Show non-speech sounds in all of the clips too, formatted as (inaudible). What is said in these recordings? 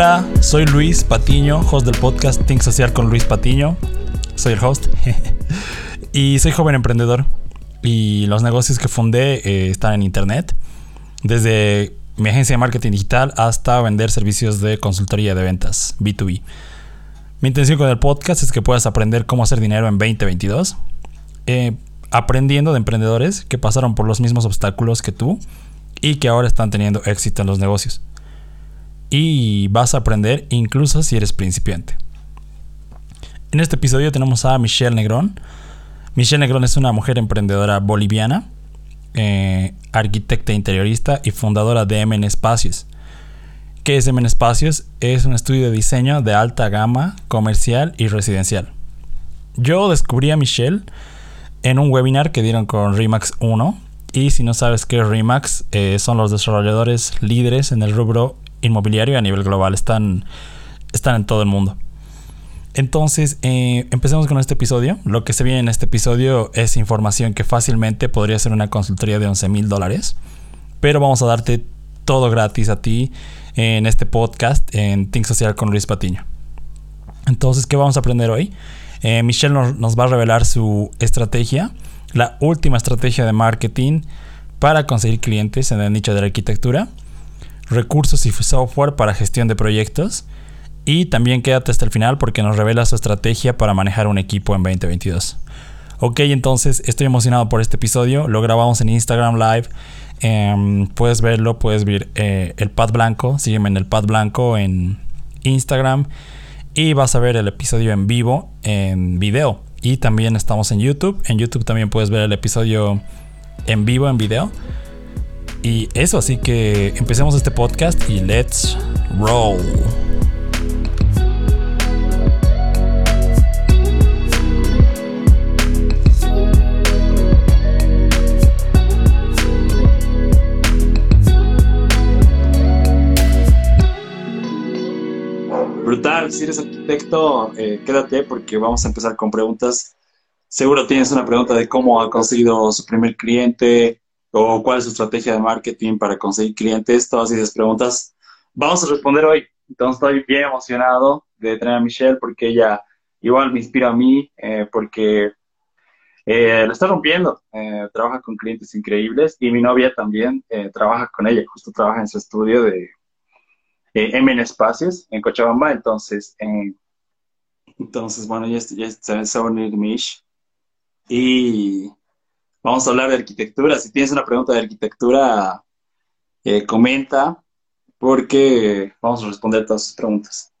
Hola, soy Luis Patiño, host del podcast Think Social con Luis Patiño. Soy el host. (laughs) y soy joven emprendedor. Y los negocios que fundé eh, están en internet. Desde mi agencia de marketing digital hasta vender servicios de consultoría de ventas, B2B. Mi intención con el podcast es que puedas aprender cómo hacer dinero en 2022. Eh, aprendiendo de emprendedores que pasaron por los mismos obstáculos que tú y que ahora están teniendo éxito en los negocios. Y vas a aprender incluso si eres principiante. En este episodio tenemos a Michelle Negrón. Michelle Negrón es una mujer emprendedora boliviana, eh, arquitecta interiorista y fundadora de MN Espacios. ¿Qué es MN Espacios? Es un estudio de diseño de alta gama, comercial y residencial. Yo descubrí a Michelle en un webinar que dieron con Remax 1. Y si no sabes qué es Remax, eh, son los desarrolladores líderes en el rubro inmobiliario a nivel global. Están, están en todo el mundo. Entonces, eh, empecemos con este episodio. Lo que se viene en este episodio es información que fácilmente podría ser una consultoría de 11 mil dólares. Pero vamos a darte todo gratis a ti en este podcast en Think Social con Luis Patiño. Entonces, ¿qué vamos a aprender hoy? Eh, Michelle nos, va a revelar su estrategia, la última estrategia de marketing para conseguir clientes en el nicho de la arquitectura, recursos y software para gestión de proyectos. Y también quédate hasta el final porque nos revela su estrategia para manejar un equipo en 2022. Ok, entonces estoy emocionado por este episodio. Lo grabamos en Instagram Live. Em, puedes verlo, puedes ver eh, el pad blanco. Sígueme en el pad blanco en Instagram y vas a ver el episodio en vivo en video. Y también estamos en YouTube. En YouTube también puedes ver el episodio en vivo en video. Y eso, así que empecemos este podcast y let's roll. Brutal, si eres arquitecto, eh, quédate porque vamos a empezar con preguntas. Seguro tienes una pregunta de cómo ha conseguido su primer cliente o cuál es su estrategia de marketing para conseguir clientes, todas esas preguntas. Vamos a responder hoy. Entonces estoy bien emocionado de tener a Michelle porque ella igual me inspira a mí, eh, porque eh, lo está rompiendo. trabaja con clientes increíbles y mi novia también trabaja con ella, justo trabaja en su estudio de eh, M Espacios en Cochabamba, entonces, eh, entonces bueno, ya, ya se va a unir Mish y vamos a hablar de arquitectura. Si tienes una pregunta de arquitectura, eh, comenta porque vamos a responder todas sus preguntas.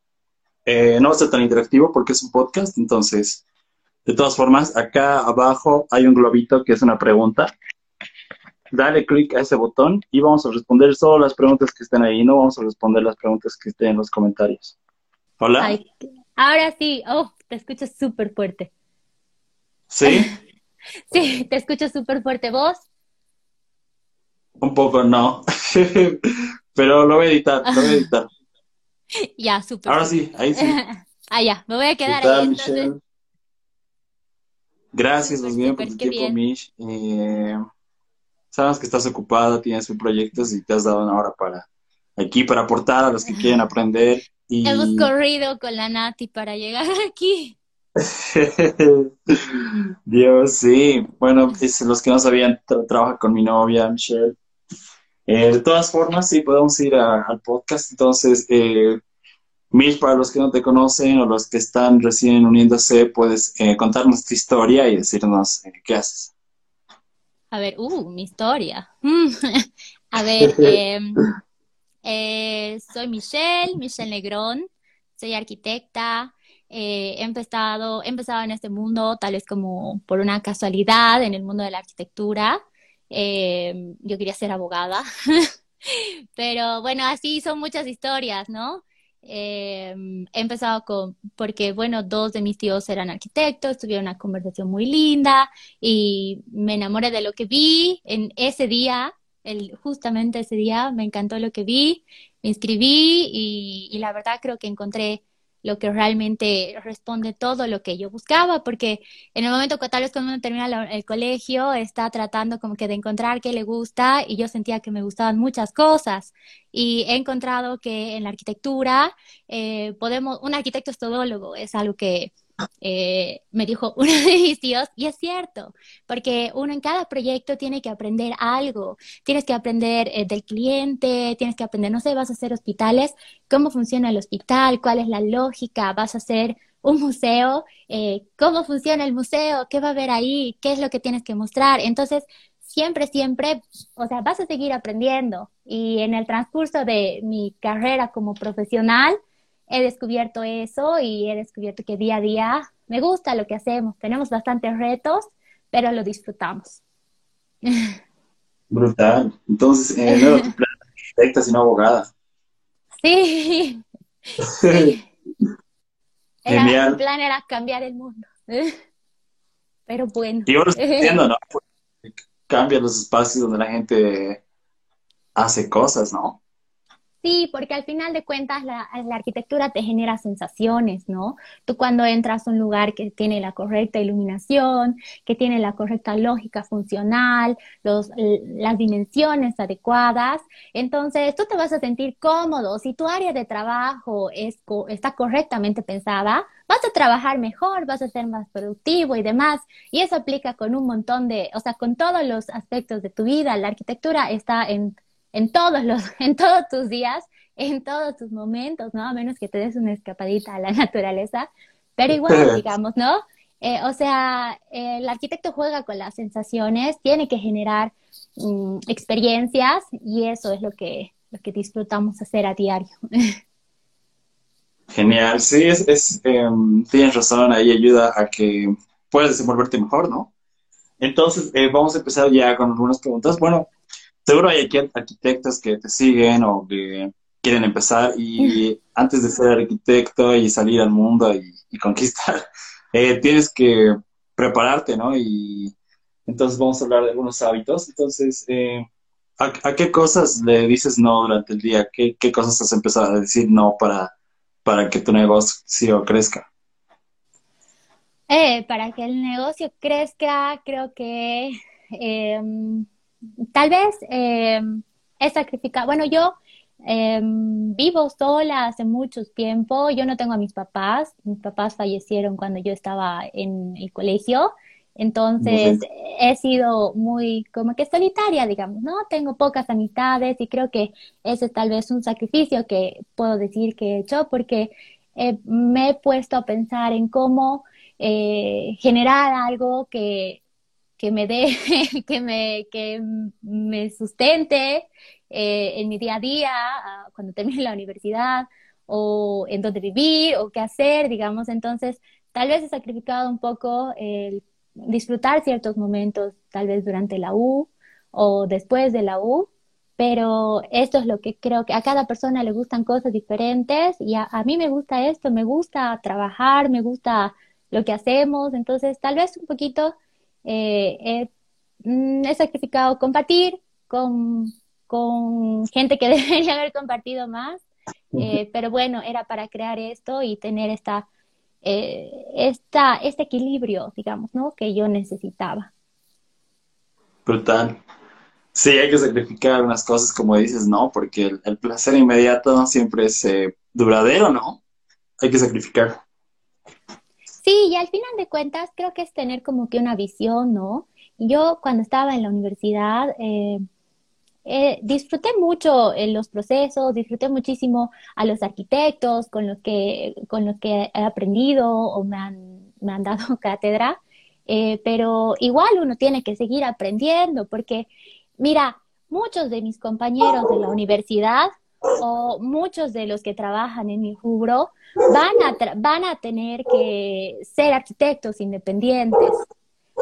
no va a ser tan interactivo porque es un podcast, entonces, de todas formas, acá abajo hay un globito que es una pregunta dale clic a ese botón y vamos a responder solo las preguntas que estén ahí, no vamos a responder las preguntas que estén en los comentarios. Hola. ahora sí, oh, te escucho súper fuerte. ¿Sí? (laughs) (laughs) sí, te escucho súper fuerte. ¿Vos? Un poco no, (laughs) pero lo voy a editar, lo voy a editar. (laughs) ya, súper. Ahora sí, ahí sí. ah, ya, me voy a quedar ahí entonces. Gracias, más bien, por tu tiempo, Mish. Eh, sabemos que estás ocupada, tienes proyectos y te has dado una hora para aquí, para aportar a los que quieren aprender. Y... Hemos corrido con la Nati para llegar aquí. (laughs) Dios, sí. Bueno, es, los que no sabían, trabaja con mi novia, Michelle. Eh, de todas formas, sí, podemos ir al podcast. Entonces, eh, Mish, para los que no te conocen o los que están recién uniéndose, puedes eh, contarnos tu historia y decirnos qué haces. A ver, uh, mi historia. (laughs) a ver, (laughs) em, soy Michelle, Michelle Negrón, soy arquitecta. Eh, he, empezado, en este mundo tal vez como por una casualidad en el mundo de la arquitectura. Em, yo quería ser abogada, (laughs) pero bueno, así son muchas historias, ¿no? Eh, he empezado con, porque bueno, dos de mis tíos eran arquitectos, tuvieron una conversación muy linda y me enamoré de lo que vi en ese día, justamente ese día me encantó lo que vi, me inscribí y, la verdad creo que encontré lo que realmente responde todo lo que yo buscaba, porque en el momento que tal vez cuando uno termina el colegio está tratando como que de encontrar qué le gusta y yo sentía que me gustaban muchas cosas. Y he encontrado que en la arquitectura eh, podemos, un arquitecto es todólogo, es algo que eh, me dijo (laughs) uno de mis tíos, y es cierto, porque uno en cada proyecto tiene que aprender algo, tienes que aprender eh, del cliente, tienes que aprender, no sé, vas a hacer hospitales, cómo funciona el hospital, cuál es la lógica, vas a hacer un museo, eh, cómo funciona el museo, qué va a haber ahí, qué es lo que tienes que mostrar. Entonces, siempre, siempre, o sea, vas a seguir aprendiendo. Y en el transcurso de mi carrera como profesional, he descubierto eso y he descubierto que día a día me gusta lo que hacemos. Tenemos bastantes retos, pero lo disfrutamos. Brutal. Entonces, eh, no era tu plan (laughs) arquitecta, sino abogada. Sí. (laughs) sí. Genial. plan era cambiar el mundo. (laughs) Pero bueno. Y ahora entiendo, ¿no? Cambia los espacios donde la gente hace cosas, ¿no? Sí, porque al final de cuentas la, arquitectura te genera sensaciones, ¿no? Tú cuando entras a un lugar que tiene la correcta iluminación, que tiene la correcta lógica funcional, los, las dimensiones adecuadas, entonces tú te vas a sentir cómodo. Si tu área de trabajo es, está correctamente pensada, vas a trabajar mejor, vas a ser más productivo y demás. Y eso aplica con un montón de, o sea, con todos los aspectos de tu vida. La arquitectura está en en todos los, (laughs) en todos tus días, en todos tus momentos, ¿no? A menos que te des una escapadita a la (laughs) naturaleza, pero (laughs) igual, digamos, ¿no? Eh, o sea, el arquitecto juega con las sensaciones, tiene que generar mm, experiencias y eso es lo que, lo que disfrutamos hacer a diario. Genial, sí, es, es em, tienes razón, ahí ayuda a que puedas desenvolverte mejor, ¿no? Entonces, eh, vamos a empezar ya con algunas preguntas. Bueno, seguro hay aquí arquitectos que te siguen o que quieren empezar y (laughs) antes de ser arquitecto y salir al mundo y, conquistar, (laughs) eh, tienes que prepararte, ¿no? Y entonces vamos a hablar de algunos hábitos. Entonces, eh, ¿a, qué cosas le dices no durante el día? ¿Qué, cosas has empezado a decir no para, para que tu negocio crezca? Eh, para que el negocio crezca, creo que em, tal vez eh, he sacrificado, bueno, yo em, vivo sola hace mucho tiempo, yo no tengo a mis papás, mis papás fallecieron cuando yo estaba en el colegio, entonces he sido muy como que solitaria, digamos, ¿no? Tengo pocas amistades y creo que ese es tal vez un sacrificio que puedo decir que he hecho porque eh, me he puesto a pensar en cómo eh, generar algo que que me dé, (laughs) que me, que me sustente eh, en mi día a día, ah, cuando termine la universidad, o en dónde vivir, o qué hacer, digamos. Entonces, tal vez he sacrificado un poco el disfrutar ciertos momentos, tal vez durante la U o después de la U, pero esto es lo que creo que a cada persona le gustan cosas diferentes y a, a mí me gusta esto, me gusta trabajar, me gusta lo que hacemos, entonces tal vez un poquito eh, mm, he, sacrificado compartir con, con, gente que (laughs) debería haber compartido más, eh, pero bueno, era para crear esto y tener esta, eh, esta, este equilibrio, digamos, ¿no? Que yo necesitaba. Brutal. Sí, hay que sacrificar unas cosas, como dices, ¿no? Porque el, placer inmediato siempre es duradero, ¿no? Hay que sacrificar. Sí, y al final de cuentas creo que es tener como que una visión, ¿no? Yo cuando estaba en la universidad eh, eh, disfruté mucho en los procesos, disfruté muchísimo a los arquitectos con los que, con los que he aprendido o me han, me han dado (laughs) cátedra, eh, pero igual uno tiene que seguir aprendiendo porque, mira, muchos de mis compañeros de la universidad o muchos de los que trabajan en mi rubro van a, van a tener que ser arquitectos independientes,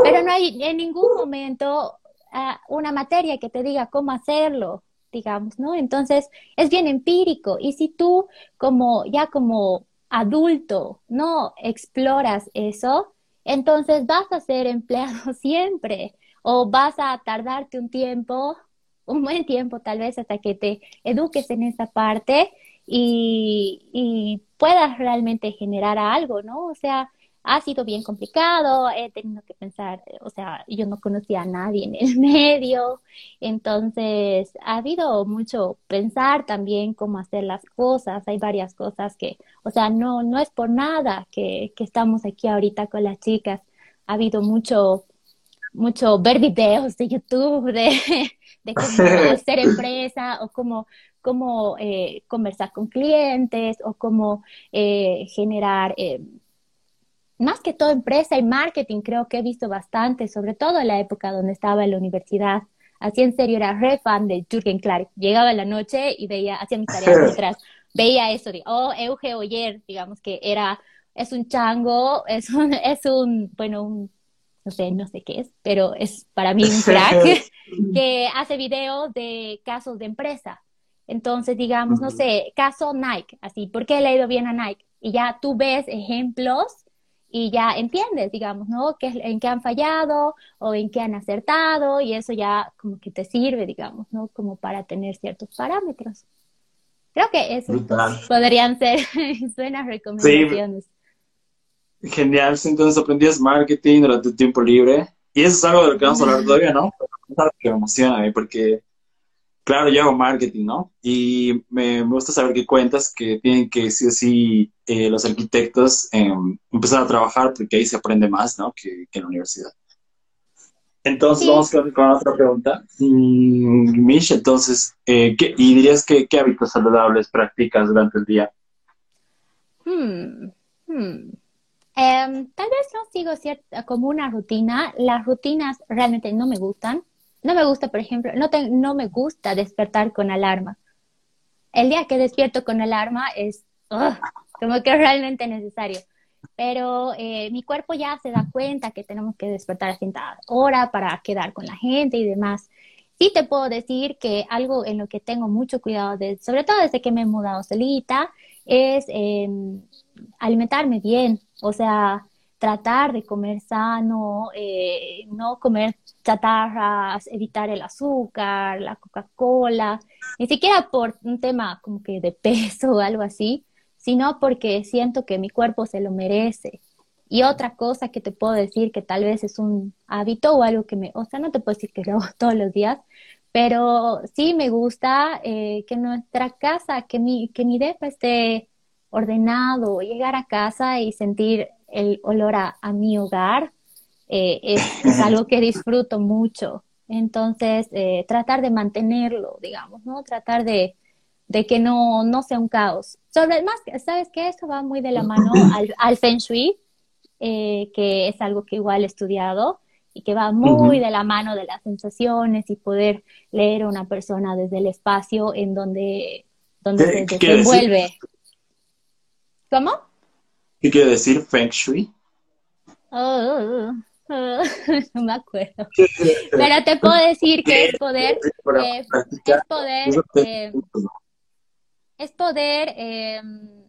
pero no hay en ningún momento ah, una materia que te diga cómo hacerlo, digamos, ¿no? Entonces es bien empírico. Y si tú como ya como adulto no exploras eso, entonces vas a ser (laughs) empleado siempre. O vas a tardarte un tiempo un buen tiempo tal vez hasta que te eduques en esa parte y, y puedas realmente generar algo, ¿no? O sea, ha sido bien complicado, he tenido que pensar, o sea, yo no conocía a nadie en el (laughs) medio, entonces ha habido mucho pensar también cómo hacer las cosas, hay varias cosas que, o sea, no, no es por nada que, que estamos aquí ahorita con las chicas, ha habido mucho, mucho ver videos de YouTube de, (laughs) de cómo (laughs) hacer empresa o cómo cómo eh, conversar con clientes o cómo eh, generar eh, más que todo empresa y marketing, creo que he visto bastante, sobre todo en la época donde estaba en la universidad. Así en serio era re fan de Jürgen Clark. Llegaba en la noche y veía, hacía mis tareas (laughs) mientras veía eso de, oh, Euge Oyer, digamos que era, es un chango, (laughs) es un, es un, bueno, un, no sé, no sé qué es, pero es para mí un (laughs) crack que hace videos de casos de empresa. Entonces, digamos, no sé, caso Nike, así, ¿por qué le ha ido bien a Nike? Y ya tú ves ejemplos y ya entiendes, digamos, ¿no? ¿Qué, en qué han fallado o en qué han acertado y eso ya como que te sirve, digamos, ¿no? Como para tener ciertos parámetros. Creo que eso podrían ser (laughs) buenas recomendaciones. Sí. Genial, entonces aprendías marketing durante tu tiempo libre y eso es algo de lo que vamos a hablar todavía, ¿no? que me emociona a mí porque Claro, yo hago marketing, ¿no? Y me, gusta saber que cuentas que tienen que, sí o sí, eh, los arquitectos em, empezar a trabajar porque ahí se aprende más, ¿no? Que, en la universidad. Entonces, vamos con, otra pregunta. Mm, Mish, entonces, eh, ¿qué, ¿y dirías que qué hábitos saludables practicas durante el día? Hmm, hmm. Em, tal vez no sigo cierta, como una rutina. Las rutinas realmente no me gustan no me gusta, por ejemplo, no, no me gusta despertar con alarma. El día que despierto con alarma es como que realmente necesario. Pero eh, mi cuerpo ya se da cuenta que tenemos que despertar a cierta hora para quedar con la gente y demás. Sí te puedo decir que algo en lo que tengo mucho cuidado, de, sobre todo desde que me he mudado solita, es em, alimentarme bien. O sea, tratar de comer sano, eh, no comer chatarras, evitar el azúcar, la Coca-Cola, ni siquiera por un tema como que de peso o algo así, sino porque siento que mi cuerpo se lo merece. Y otra cosa que te puedo decir que tal vez es un hábito o algo que me, o sea, no te puedo decir que (laughs) lo hago todos los días, pero sí me gusta eh, que nuestra casa, que mi, que mi depa esté ordenado, llegar a casa y sentir el olor a, mi hogar eh, es, algo que disfruto mucho. Entonces, eh, tratar de mantenerlo, digamos, ¿no? Tratar de, que no, no sea un caos. Sobre más, ¿sabes qué? Eso va muy de la mano al, Feng Shui, eh, que es algo que igual he estudiado y que va muy de la mano de las sensaciones y poder leer a una persona desde el espacio en donde, donde se desenvuelve. ¿Cómo? ¿Qué quiere decir Feng Shui? Oh, (laughs) no me acuerdo. Pero te puedo decir que es poder, eh, es poder, eh, es poder em,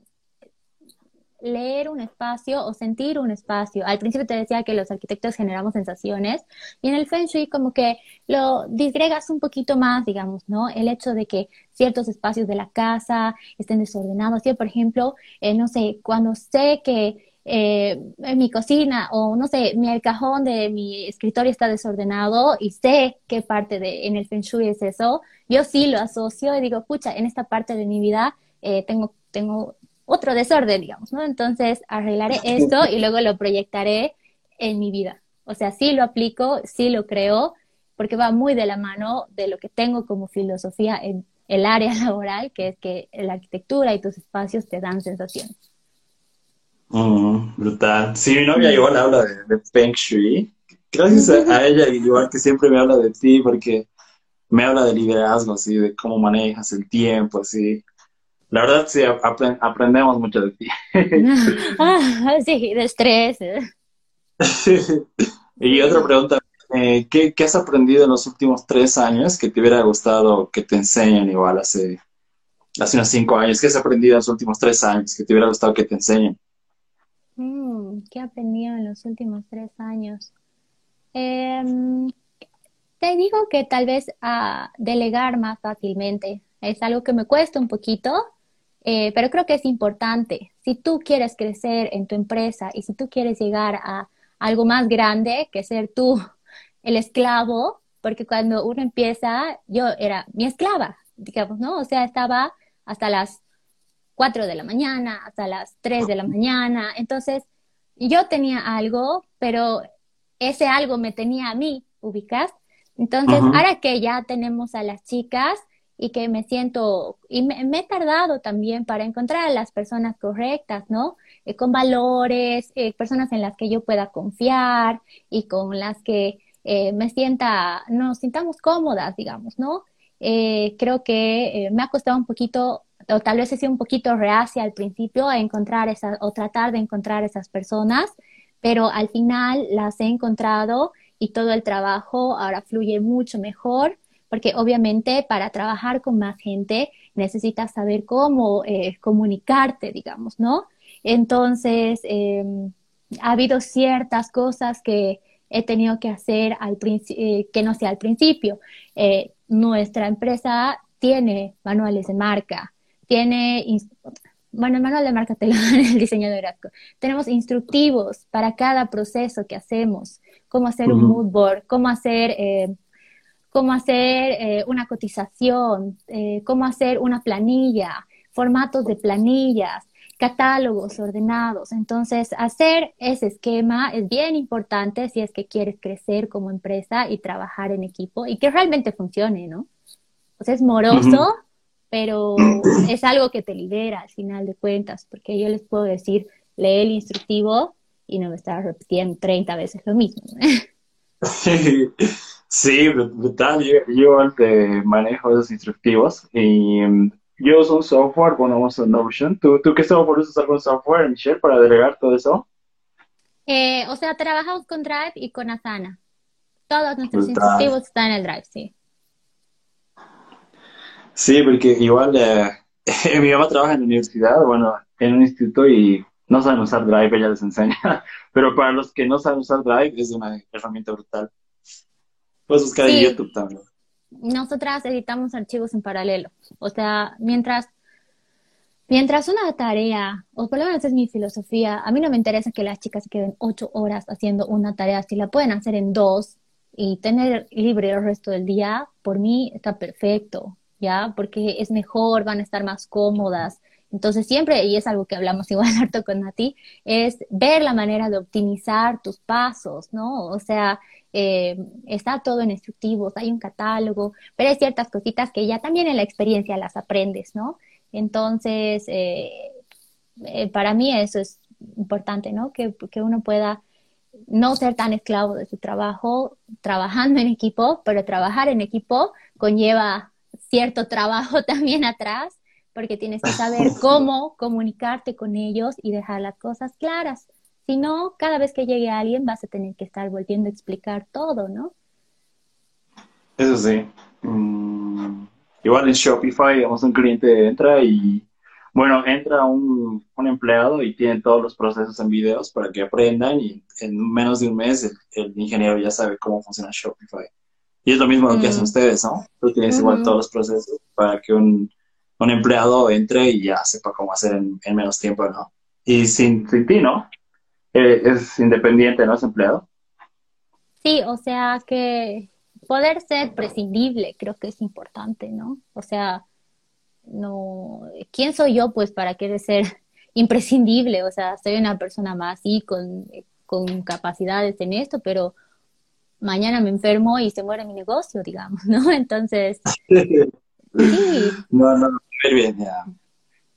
leer un espacio o sentir un espacio. Al principio te decía que los arquitectos generamos sensaciones y en el Feng Shui como que lo disgregas un poquito más, digamos, ¿no? El hecho de que ciertos espacios de la casa estén desordenados. Yo, por ejemplo, eh, no sé, cuando sé que eh, en mi cocina o no sé, mi, el cajón de mi escritorio está desordenado y sé qué parte de, en el Feng Shui es eso, yo sí lo asocio y digo, pucha, en esta parte de mi vida eh, tengo, tengo otro desorden, digamos, ¿no? Entonces arreglaré esto y luego lo proyectaré en mi vida. O sea, sí lo aplico, sí lo creo, porque va muy de la mano de lo que tengo como filosofía en el área (laughs) laboral, que es que la arquitectura y tus espacios te dan sensaciones. Mm, brutal. Sí, mi novia igual habla de, Feng Shui. Gracias a, ella, igual que siempre me habla de ti, porque me habla de liderazgo, así, de cómo manejas el tiempo, así. La verdad, sí, aprendemos mucho de ti. (laughs) ah, sí, de estrés. y otra pregunta, eh, ¿qué, has aprendido en los últimos tres años que te hubiera gustado que te enseñen igual hace, hace unos cinco años? ¿Qué has aprendido en los últimos tres años que te hubiera gustado que te enseñen? Mm, ¿Qué he aprendido en los últimos tres años? Em, te digo que tal vez a delegar más fácilmente. Es algo que me cuesta un poquito, Eh, pero creo que es importante, si tú quieres crecer en tu empresa y si tú quieres llegar a algo más grande que ser tú (laughs) el esclavo, porque cuando uno empieza, yo era mi esclava, digamos, ¿no? O sea, estaba hasta las 4 de la mañana, hasta las 3 de la mañana. Entonces, yo tenía algo, pero ese algo me tenía a mí, ubicas. Entonces, ahora que ya tenemos a las chicas y que me siento, y me, he tardado también para encontrar a las personas correctas, ¿no? Eh, con valores, eh, personas en las que yo pueda confiar y con las que eh, me sienta, nos sintamos cómodas, digamos, ¿no? creo que me ha costado un poquito, o tal vez he sido un poquito reacia al principio a encontrar esas, o tratar de encontrar esas personas, pero al final las he encontrado y todo el trabajo ahora fluye mucho mejor porque obviamente para trabajar con más gente necesitas saber cómo eh, comunicarte, digamos, ¿no? Entonces, em, ha habido ciertas cosas que he tenido que hacer al eh, que no sea al principio. Eh, nuestra empresa tiene manuales de marca, tiene, bueno, el manual de marca te lo (laughs) dan el diseñador gráfico. Tenemos instructivos para cada proceso que hacemos, cómo hacer un mood board, cómo hacer cómo hacer eh, una cotización, eh, cómo hacer una planilla, formatos de planillas, catálogos ordenados. Entonces, hacer ese esquema es bien importante si es que quieres crecer como empresa y trabajar en equipo y que realmente funcione, ¿no? O sea, es moroso, pero (clears throat) es algo que te libera al final de cuentas, porque yo les puedo decir, lee el instructivo y no me estás repitiendo 30 veces lo mismo. (laughs) Sí, brutal. Yo, yo te manejo esos instructivos y mm, yo uso un software, bueno, uso Notion. ¿Tú, ¿Tú qué software usas algún software, Michelle, para delegar todo eso? Eh, o sea, trabajamos con Drive y con Asana. Todos nuestros instructivos están en el Drive, sí. Sí, porque igual eh, (laughs) mi mamá trabaja en la universidad, bueno, en un instituto y no saben usar Drive, ella les enseña. (laughs) Pero para los que no saben usar Drive, es una herramienta brutal. Puedes buscar en YouTube también. Nosotras editamos archivos en paralelo. O sea, mientras, mientras una tarea, o por lo menos es mi filosofía, a mí no me interesa que las chicas se queden ocho horas haciendo una tarea. Si la pueden hacer en dos y tener libre el resto del día, por mí está perfecto, ¿ya? Porque es mejor, van a estar más cómodas. Entonces siempre, y es algo que hablamos (laughs) igual harto con Nati, es ver la manera de optimizar tus pasos, ¿no? O sea, eh, está todo en instructivos, hay un catálogo, pero hay ciertas cositas que ya también en la experiencia las aprendes, ¿no? Entonces, eh, eh, para mí eso es importante, ¿no? Que, que uno pueda no ser tan esclavo de su trabajo, trabajando en equipo, pero trabajar en equipo conlleva cierto trabajo (laughs) también atrás, porque tienes que (laughs) saber cómo comunicarte con ellos y dejar las cosas claras. Si no, cada vez que llegue alguien vas a tener que estar volviendo a explicar todo, ¿no? Eso sí. Mm, igual en Shopify, digamos, un cliente entra y, bueno, entra un, empleado y tiene todos los procesos en videos para que aprendan y en menos de un mes el, ingeniero ya sabe cómo funciona Shopify. Y es lo mismo lo que hacen mm. ustedes, ¿no? Tú tienes igual todos los procesos para que un, empleado entre y ya sepa cómo hacer en, menos tiempo, ¿no? Y sin, sin ti, ¿no? Eh, es independiente, ¿no? Es empleado. Sí, o sea que poder ser prescindible creo que es importante, ¿no? O sea, no, ¿quién soy yo pues para querer ser (laughs) imprescindible? O sea, soy una persona más, sí, con, con capacidades en esto, pero mañana me enfermo y se muere mi negocio, digamos, ¿no? (laughs) Entonces, (laughs) sí. No, no, muy bien, ya.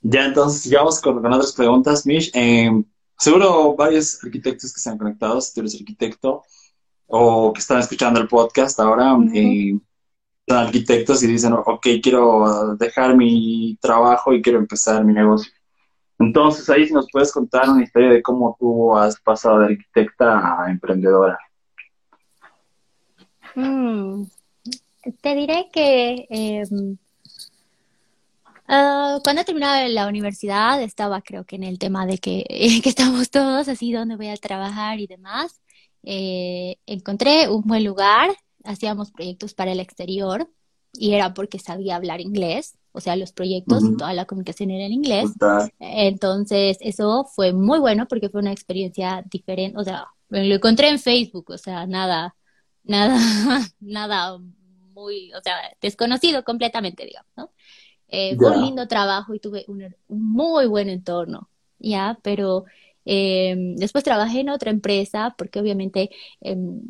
Ya entonces, sigamos con, con otras preguntas, Mish. Eh, seguro varios arquitectos que se han conectado, si tú eres arquitecto o que están escuchando el podcast ahora, eh, son arquitectos y dicen, ok, quiero dejar mi trabajo y quiero empezar mi negocio. Entonces, ahí si nos puedes contar una historia de cómo tú has pasado de arquitecta a emprendedora. Mm, te diré que em, Uh, cuando terminaba la universidad estaba creo que en el tema de que, (laughs) que estamos todos así, donde voy a trabajar y demás. Eh, encontré un buen lugar, hacíamos proyectos para el exterior y era porque sabía hablar inglés. o sea, los proyectos, toda la comunicación era en inglés. Entonces, eso fue muy bueno porque fue una experiencia diferente, o sea, lo encontré en Facebook, o sea, nada, (laughs) nada, nada muy, o sea, desconocido completamente, digamos, ¿no? Eh, fue un lindo trabajo y tuve un, muy buen entorno, ¿ya? Pero eh, después trabajé en otra empresa porque obviamente em,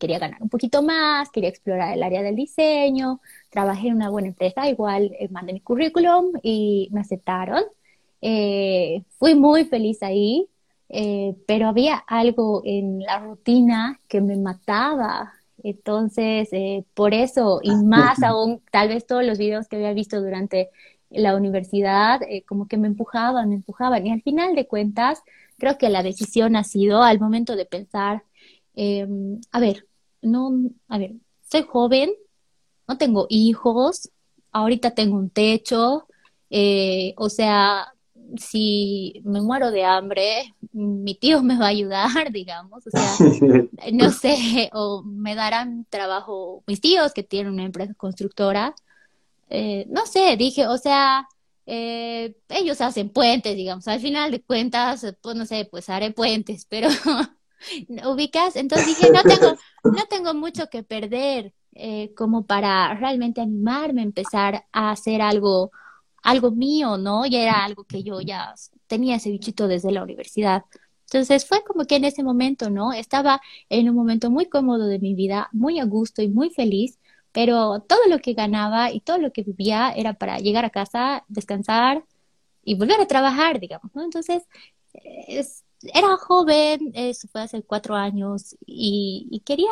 quería ganar un poquito más, quería explorar el área del diseño. Trabajé en una buena empresa, igual eh, mandé mi currículum y me aceptaron. Eh, fui muy feliz ahí, pero había algo en la rutina que me mataba. Entonces, por eso, y más aún, tal vez todos los videos que había visto durante la universidad, como que me empujaban, me empujaban. Y al final de cuentas, creo que la decisión ha sido al momento de pensar, em, a ver, no, a ver, soy joven, no tengo hijos, ahorita tengo un techo, eh, o sea, si me muero de hambre, mi tío me va a ayudar, (laughs) digamos, o sea, (laughs) no sé, o me darán trabajo mis tíos que tienen una empresa constructora, eh, no sé, dije, o sea, eh, ellos hacen puentes, digamos, al final de cuentas, pues no sé, pues haré puentes, (laughs) pero ubicas, entonces dije, no tengo, no tengo mucho que perder eh, como para realmente animarme a empezar a hacer algo, algo mío, ¿no? Y era algo que yo ya tenía ese bichito desde la universidad. Entonces fue como que en ese momento, ¿no? Estaba en un momento muy cómodo de mi vida, muy a gusto y muy feliz pero todo lo que ganaba y todo lo que vivía era para llegar a casa, descansar y volver a trabajar, digamos, ¿no? Entonces, era joven, eso fue hace cuatro años, y, quería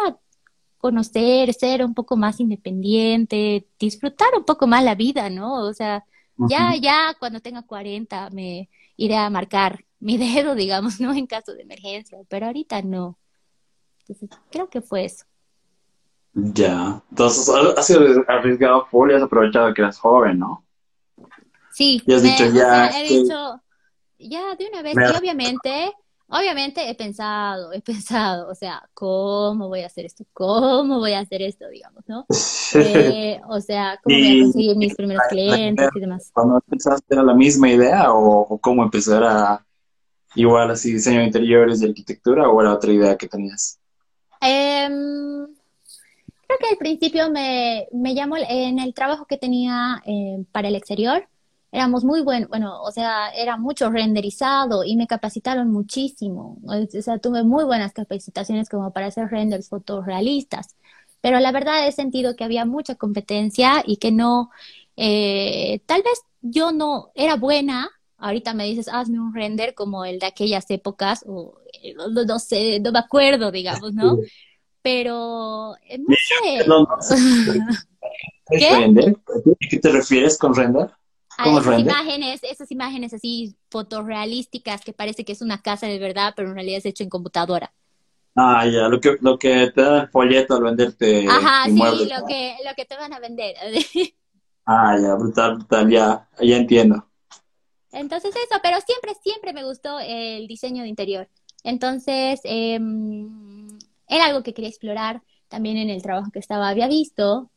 conocer, ser un poco más independiente, disfrutar un poco más la vida, ¿no? O sea, ya, ya cuando tenga 40 me iré a marcar mi (laughs) dedo, digamos, ¿no? En caso de emergencia, pero ahorita no. Entonces, creo que fue eso. Ya, entonces has sido arriesgado full y has aprovechado que eras joven, ¿no? Sí, y has dicho ya. he dicho, ya de una vez, y obviamente, obviamente he pensado, he pensado, o sea, ¿cómo voy a hacer esto? ¿Cómo voy a hacer esto, digamos, no? Eh, o sea, ¿cómo voy a conseguir mis primeros clientes y demás? ¿Cuando pensaste era la misma idea o, cómo empezar a igual así diseño de interiores y arquitectura o era otra idea que tenías? Eh, Creo que al principio me, me llamó en el trabajo que tenía eh, para el exterior. Éramos muy buenos, bueno, o sea, era mucho renderizado y me capacitaron muchísimo. O sea, tuve muy buenas capacitaciones como para hacer renders fotorrealistas. Pero la verdad he sentido que había mucha competencia y que no, eh, tal vez yo no era buena. Ahorita me dices, hazme un render como el de aquellas épocas, o eh, no, no sé, no me acuerdo, digamos, ¿no? (laughs) pero eh, no sé. (laughs) ¿Qué? ¿Qué te refieres con render? A esas imágenes, esas imágenes así fotorrealísticas que parece que es una casa de verdad, pero en realidad es hecho en computadora. Ah, ya, lo que, lo que te da el folleto al venderte. Ajá, sí, lo que, lo que te van a vender. ah, ya, brutal, brutal, ya, ya entiendo. Entonces eso, pero siempre, siempre me gustó el diseño de interior. Entonces, eh, era algo que quería explorar también en el trabajo que estaba. Había visto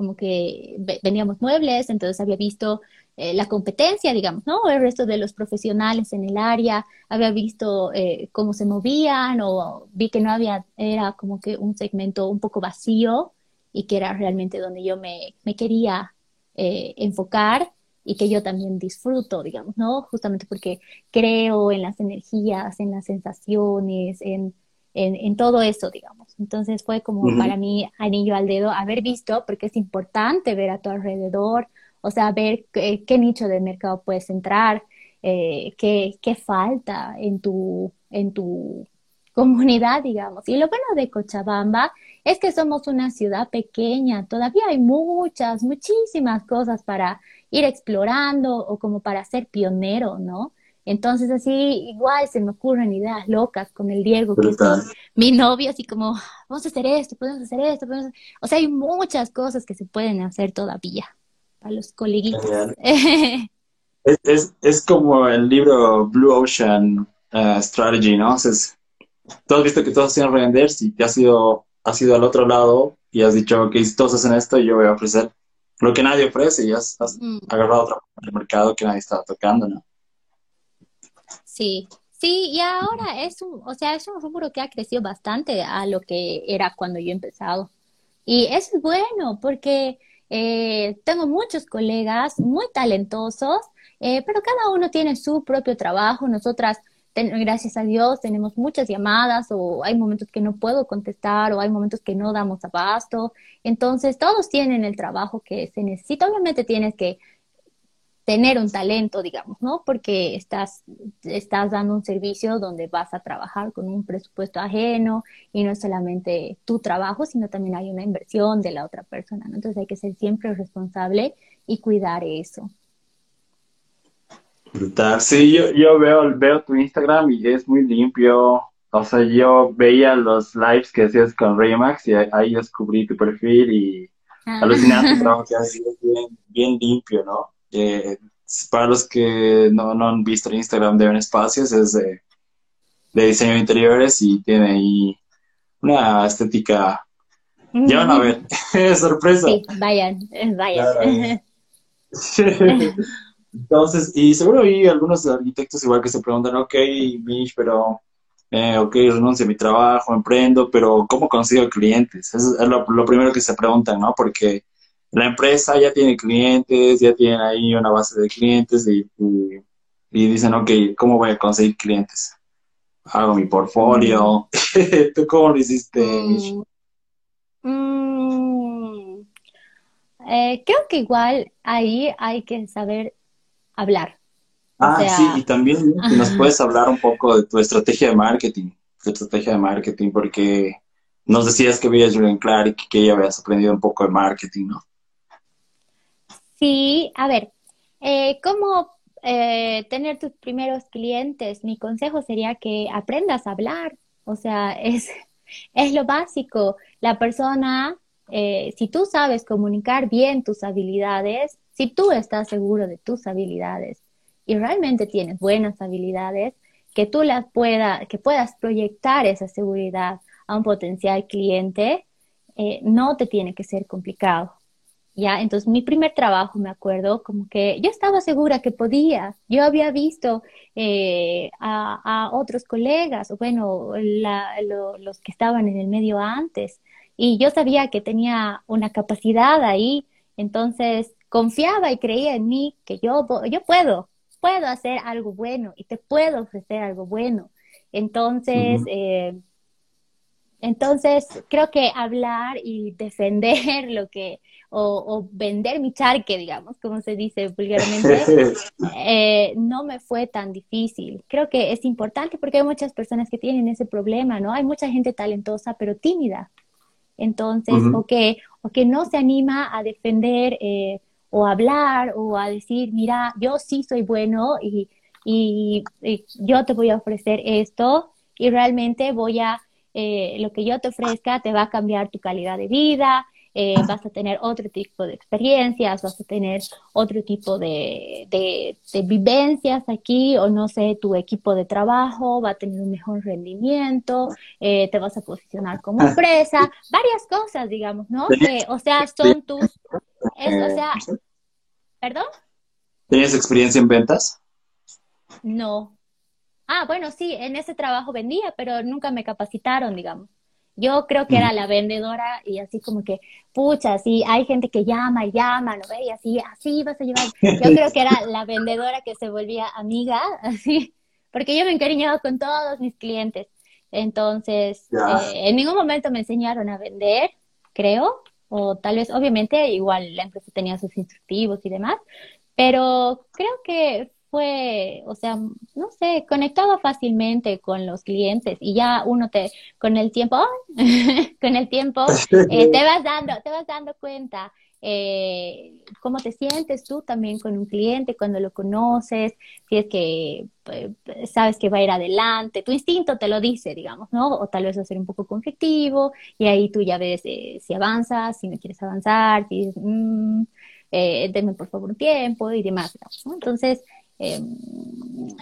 como que vendíamos muebles, entonces había visto eh, la competencia, digamos, ¿no? El resto de los profesionales en el área, había visto eh, cómo se movían o vi que no había, era como que un segmento un poco vacío y que era realmente donde yo me, me quería eh, enfocar y que yo también disfruto, digamos, ¿no? Justamente porque creo en las energías, en las sensaciones, en en, todo eso, digamos. Entonces fue como para mí anillo al dedo haber visto, porque es importante ver a tu alrededor, o sea, ver qué, nicho de mercado puedes entrar, eh, qué, qué, falta en tu, en tu (laughs) comunidad, digamos. Y lo bueno de Cochabamba es que somos una ciudad pequeña, todavía hay muchas, muchísimas cosas para ir explorando o como para ser pionero, ¿no? Entonces así igual se me ocurren ideas locas con el Diego, que es mi, novio, así como, vamos a hacer esto, podemos hacer esto, podemos... o sea, hay muchas cosas que se pueden hacer todavía para los coleguitos. (laughs) es, es, como el libro Blue Ocean uh, Strategy, ¿no? Entonces, tú has visto que todos hacen renders y te has ido, has ido al otro lado y has dicho, ok, si todos hacen esto, yo voy a ofrecer lo que nadie ofrece y has, Mm. agarrado otro mercado que nadie estaba tocando, ¿no? Sí, sí, y ahora es un, o sea, es un rubro que ha crecido bastante a lo que era cuando yo he empezado. Y eso es bueno porque eh, tengo muchos colegas muy talentosos, eh, pero cada uno tiene su propio trabajo. Nosotras, gracias a Dios, tenemos muchas llamadas o hay momentos que no puedo contestar o hay momentos que no damos abasto. Entonces, todos tienen el trabajo que se necesita. Obviamente tienes que tener un talento, digamos, ¿no? Porque estás, estás dando un servicio donde vas a trabajar con un presupuesto ajeno y no es solamente tu trabajo, sino también hay una inversión de la otra persona, ¿no? Entonces hay que ser siempre responsable y cuidar eso. Brutal. Sí, yo, yo veo, veo tu Instagram y es muy limpio. O sea, yo veía los lives que hacías con Raymax y ahí descubrí tu perfil y Ah. alucinante es (laughs) bien, bien limpio, ¿no? Eh, para los que no, no han visto el Instagram de Ben Espacios, es de, de diseño de interiores y tiene ahí una estética. Ya van a ver, (laughs) sorpresa. Sí, vayan, vayan. (laughs) Entonces, y seguro hay algunos arquitectos igual que se preguntan, ok, Mish, pero, eh, ok, renuncio a mi trabajo, emprendo, pero ¿cómo consigo clientes? Es lo, lo primero que se preguntan, ¿no? Porque la empresa ya tiene clientes, ya tiene ahí una base de clientes y, y, y dicen, ok, ¿cómo voy a conseguir clientes? Hago mi portfolio. (laughs) ¿Tú cómo lo hiciste? Mm, mm, eh, creo que igual ahí hay que saber hablar. O Ah, sea, sí, y también si nos puedes hablar un poco de tu estrategia de marketing, tu estrategia de marketing, porque nos decías que veías Julian Clark y que ya habías aprendido un poco de marketing, ¿no? Sí, a ver, eh, ¿cómo eh, tener tus primeros clientes? Mi consejo sería que aprendas a hablar, o sea, (laughs) es, es lo básico. La persona, eh, si tú sabes comunicar bien tus habilidades, si tú estás seguro de tus habilidades y realmente tienes buenas habilidades, que tú las puedas, que puedas proyectar esa seguridad a un potencial cliente, eh, no te tiene que ser complicado. Ya, entonces mi primer trabajo, me acuerdo, como que yo estaba segura que podía. Yo había visto eh, a, a otros colegas, o bueno, la- lo- los que estaban en el medio antes, y yo sabía que tenía una capacidad ahí, entonces confiaba y creía en mí que yo, yo puedo, puedo hacer algo bueno y te puedo ofrecer algo bueno. Entonces, eh, entonces, creo que hablar y defender (laughs) lo que, o, o vender mi charque, digamos, como se dice vulgarmente, (laughs) eh, no me fue tan difícil. Creo que es importante porque hay muchas personas que tienen ese problema, ¿no? Hay mucha gente talentosa, pero tímida. Entonces, Ujú. o que, o que no se anima a defender eh, o hablar o a decir, mira, yo sí soy bueno y, y, y yo te voy a ofrecer esto y realmente voy a, eh, lo que yo te ofrezca te va a cambiar tu calidad de vida, eh, vas a tener otro tipo de experiencias, vas a tener otro tipo de, de, de vivencias aquí, o no sé, tu equipo de trabajo va a tener un mejor rendimiento, eh, te vas a posicionar como empresa, varias cosas, digamos, ¿no? Que, o sea, son tus, es, o sea, ¿perdón? ¿Tenías experiencia en ventas? No. Ah, bueno, sí, en ese trabajo vendía, pero nunca me capacitaron, digamos. Yo creo que era la vendedora y así como que, pucha, sí, hay gente que llama y llama, ¿no ve? Y así, así vas a llevar. Yo creo que era (laughs) la vendedora que se volvía amiga, (laughs) así, porque yo me encariñaba con todos mis clientes. Entonces, eh, en ningún momento me enseñaron a vender, creo, o tal vez, obviamente, igual la empresa tenía sus instructivos y demás, pero creo que fue, o sea, no sé, conectaba fácilmente con los clientes y ya uno te, con el tiempo, (laughs) con el tiempo, eh, te (laughs) vas dando, te vas dando cuenta eh, cómo te sientes tú también con un cliente cuando lo conoces, si es que eh, sabes que va a ir adelante, tu instinto te lo dice, digamos, ¿no? O tal vez va a ser un poco conflictivo y ahí tú ya ves eh, si avanzas, si no quieres avanzar, si dices, mm, eh, denme por favor un tiempo y demás, ¿no? Entonces, eh,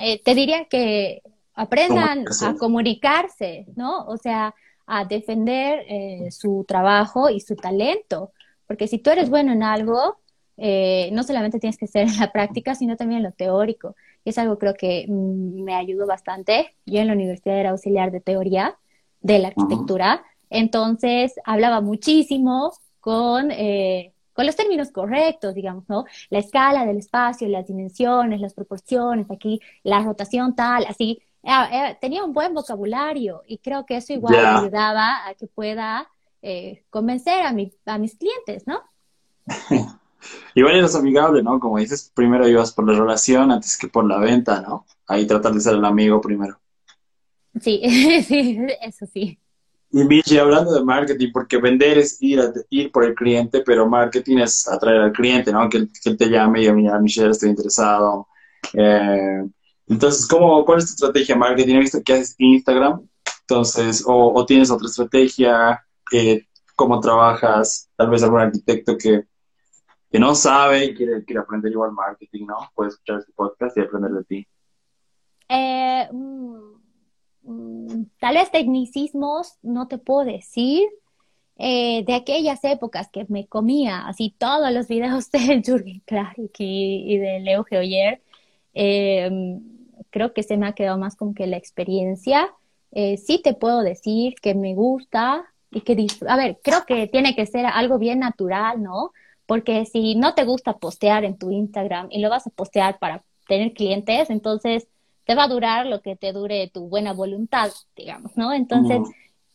eh, te diría que aprendan a comunicarse, ¿no? O sea, a defender eh, su trabajo y su talento, porque si tú eres bueno en algo, eh, no solamente tienes que ser en la práctica, sino también en lo teórico. Y es algo creo que mm, me ayudó bastante. Yo en la universidad era auxiliar de teoría de la arquitectura, entonces hablaba muchísimo con, eh, con los términos correctos, digamos, ¿no? La escala del espacio, las dimensiones, las proporciones, aquí la rotación tal, así. Eh, tenía un buen vocabulario y creo que eso igual ayudaba a que pueda convencer a, mi, a mis clientes, ¿no? (laughs) Igual eres amigable, ¿no? Como dices, primero ibas por la relación antes que por la venta, ¿no? Ahí tratar de ser el amigo primero. Sí, (laughs) sí, eso sí. Y Michi, hablando de marketing, porque vender es ir, ir por el cliente, pero marketing es atraer al cliente, ¿no? Que, que te llame y diga, mira, Michelle, estoy interesado. Eh, entonces, ¿cómo, ¿cuál es tu estrategia de marketing? He visto que haces Instagram, entonces, o, o tienes otra estrategia, eh, cómo trabajas, tal vez algún arquitecto que que no sabe y quiere, quiere aprender igual marketing, ¿no? Puede escuchar este podcast y aprender de ti. Eh, mm, tal vez tecnicismos no te puedo decir. Eh, de aquellas épocas que me comía así todos los videos (laughs) de Jürgen Klarik y, de Leo Geoyer, eh, creo que se me ha quedado más con que la experiencia. sí te puedo decir que me gusta y que, a ver, creo que tiene que ser algo bien natural, ¿no? porque si no te gusta postear en tu Instagram y lo vas a postear para tener clientes, entonces te va a durar lo que te dure tu buena voluntad, digamos, ¿no? Entonces,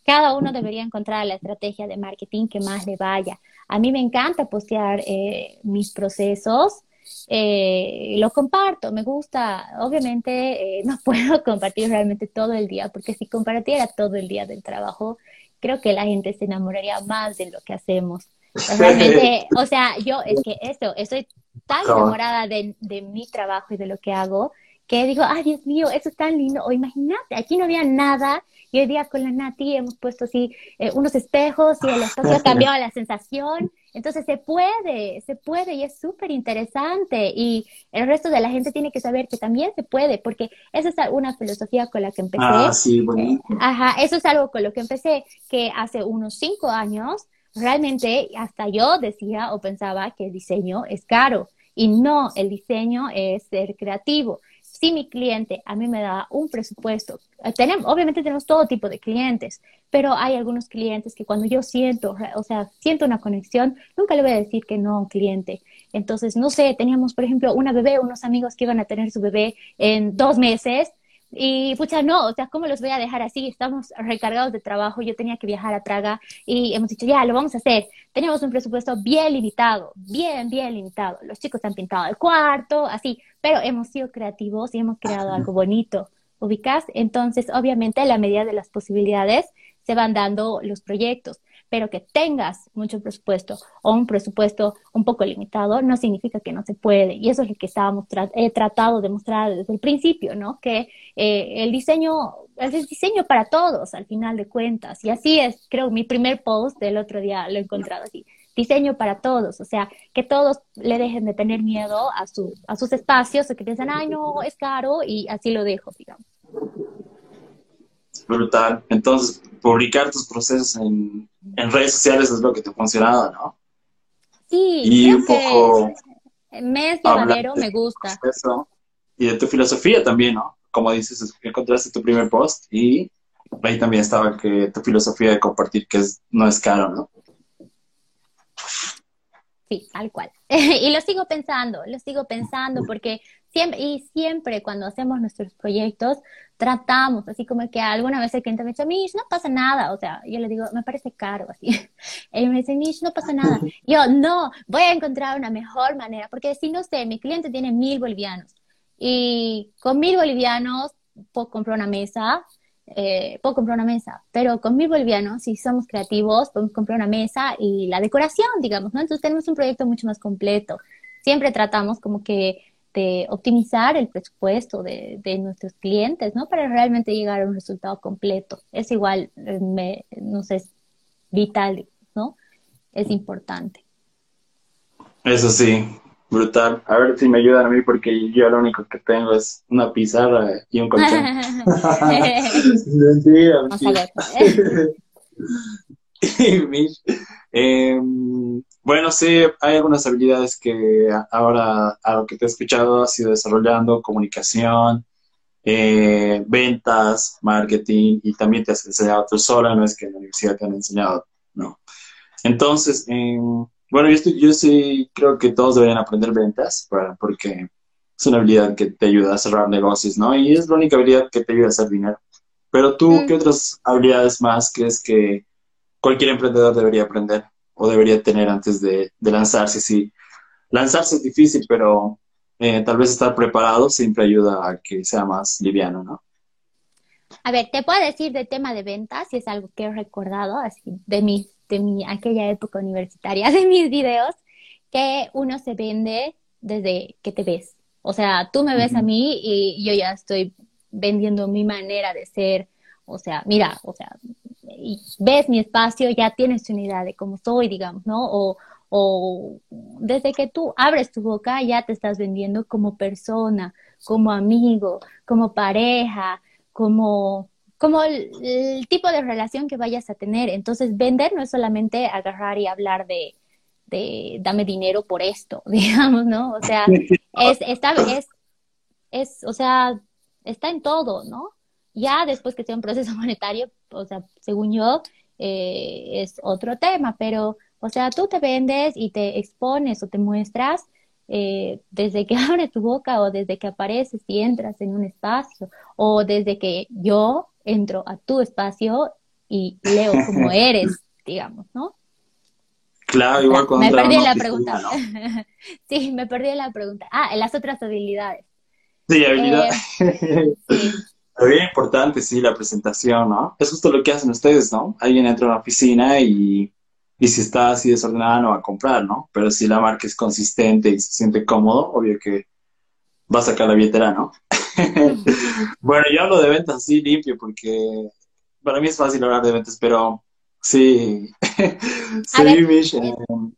cada uno debería encontrar la estrategia de marketing que más le vaya. A mí me encanta postear eh, mis procesos, eh, lo comparto, me gusta. Obviamente eh, no (laughs) puedo compartir realmente todo el día, porque si compartiera todo el día del trabajo, creo que la gente se enamoraría más de lo que hacemos. (laughs) Realmente, o sea, yo es que esto, estoy tan enamorada de, de, mi trabajo y de lo que hago que digo, ay Dios mío, eso es tan lindo. O imagínate, aquí no había nada y hoy día con la Nati hemos puesto así eh, unos espejos y el espacio ha (laughs) cambiado la sensación. Entonces se puede, se puede y es súper interesante y el resto de la gente tiene que saber que también se puede porque esa es una filosofía con la que empecé. Ah, sí, bonito. ajá, eso es algo con lo que empecé que hace unos cinco años realmente hasta yo decía o pensaba que el diseño es caro y no, el diseño es ser creativo. Si mi cliente a mí me da un presupuesto, eh, tenemos, obviamente tenemos todo tipo de clientes, pero hay algunos clientes que cuando yo siento, o sea, siento una conexión, nunca le voy a decir que no a un cliente. Entonces, no sé, teníamos, por ejemplo, una bebé, unos amigos que iban a tener su bebé en dos meses y pucha, no, o sea, ¿cómo los voy a dejar así? Estamos recargados de trabajo, yo tenía que viajar a Praga y hemos dicho, ya, lo vamos a hacer. Tenemos un presupuesto bien limitado, bien, bien limitado. Los chicos han pintado el cuarto, así, pero hemos sido creativos y hemos creado algo bonito. ¿Ubicas? Entonces, obviamente, a la medida de las posibilidades se van dando los proyectos pero que tengas mucho presupuesto o un presupuesto un poco limitado no significa que no se puede. Y eso es lo que estábamos he tratado de mostrar desde el principio, ¿no? Que eh, el diseño es diseño para todos, al final de cuentas. Y así es, creo, mi primer post del otro día lo he encontrado así. Diseño para todos, o sea, que todos le dejen de tener miedo a, su, a sus espacios o que piensan, ay, no, es caro y así lo dejo, digamos. Brutal. Entonces, publicar tus procesos en, redes sociales es lo que te ha funcionado, ¿no? Sí, y un poco mes llevadero me gusta. Y de tu filosofía también, ¿no? Como dices, encontraste tu primer post y ahí también estaba que tu filosofía de compartir que es, no es caro, ¿no? Sí, tal cual. (laughs) y lo sigo pensando, lo sigo pensando porque siempre, y siempre cuando hacemos nuestros proyectos, tratamos, así como que alguna vez el cliente me dice, Mish, no pasa nada, o sea, yo le digo, me parece caro, así. (laughs) Él me dice, Mish, no pasa nada. Yo, no, voy a encontrar una mejor manera, porque si no sé, mi cliente tiene mil bolivianos, y con mil bolivianos puedo comprar una mesa, eh, puedo comprar una mesa, pero con mil bolivianos, si somos creativos, podemos comprar una mesa y la decoración, digamos, ¿no? Entonces tenemos un proyecto mucho más completo. Siempre tratamos como que de optimizar el presupuesto de, de, nuestros clientes, ¿no? Para realmente llegar a un resultado completo. Es igual, eh, me, no sé, es vital, ¿no? Es importante. Eso sí, brutal. A ver si me ayudan a mí porque yo lo único que tengo es una pizarra y un colchón. mentira, mentira. eh, Bueno, sí, hay algunas habilidades que ahora, a lo que te he escuchado, has ido desarrollando, comunicación, eh, ventas, marketing, y también te has enseñado tú sola, no es que en la universidad te han enseñado, no. Entonces, bueno, yo, estoy, yo sí creo que todos deberían aprender ventas, para, porque es una habilidad que te ayuda a cerrar negocios, ¿no? Y es la única habilidad que te ayuda a hacer dinero. Pero tú, ¿qué mm. otras habilidades más crees que cualquier emprendedor debería aprender o debería tener antes de, lanzarse? Sí, lanzarse es difícil, pero eh, tal vez estar preparado siempre ayuda a que sea más liviano, ¿no? A ver, te puedo decir de tema de ventas, y es algo que he recordado así de mi, de mi aquella época universitaria, de mis videos, que uno se vende desde que te ves. O sea, tú me ves a mí y yo ya estoy vendiendo mi manera de ser. O sea, mira, o sea, y ves mi espacio, ya tienes una idea de cómo soy, digamos, ¿no? O, o desde que tú abres tu boca ya te estás vendiendo como persona, como amigo, como pareja, como, como el, tipo de relación que vayas a tener. Entonces, vender no es solamente agarrar y hablar de, de dame dinero por esto, (laughs) digamos, ¿no? O sea, es, está, es, es, o sea, está en todo, ¿no? Ya después que sea un proceso (laughs) monetario, o sea, según yo, eh, es otro tema, pero, o sea, tú te vendes y te expones o te muestras eh, desde que (laughs) abres tu boca o desde que apareces y entras en un espacio o desde que yo entro a tu espacio y leo cómo (laughs) eres, digamos, ¿no? Claro, igual cuando... Me perdí la pregunta. (laughs) sí, me perdí la pregunta. Ah, las otras habilidades. Sí, habilidades. Eh, (laughs) sí. bien importante, sí, la presentación, ¿no? Es justo lo que hacen ustedes, ¿no? Alguien entra a una oficina y, y si está así desordenada no va a comprar, ¿no? Pero si la marca es consistente y se siente cómodo, obvio que va a sacar la billetera, ¿no? (laughs) bueno, yo hablo de ventas así limpio porque para mí es fácil hablar de ventas, pero Sí, (laughs) sí, Mish, eh,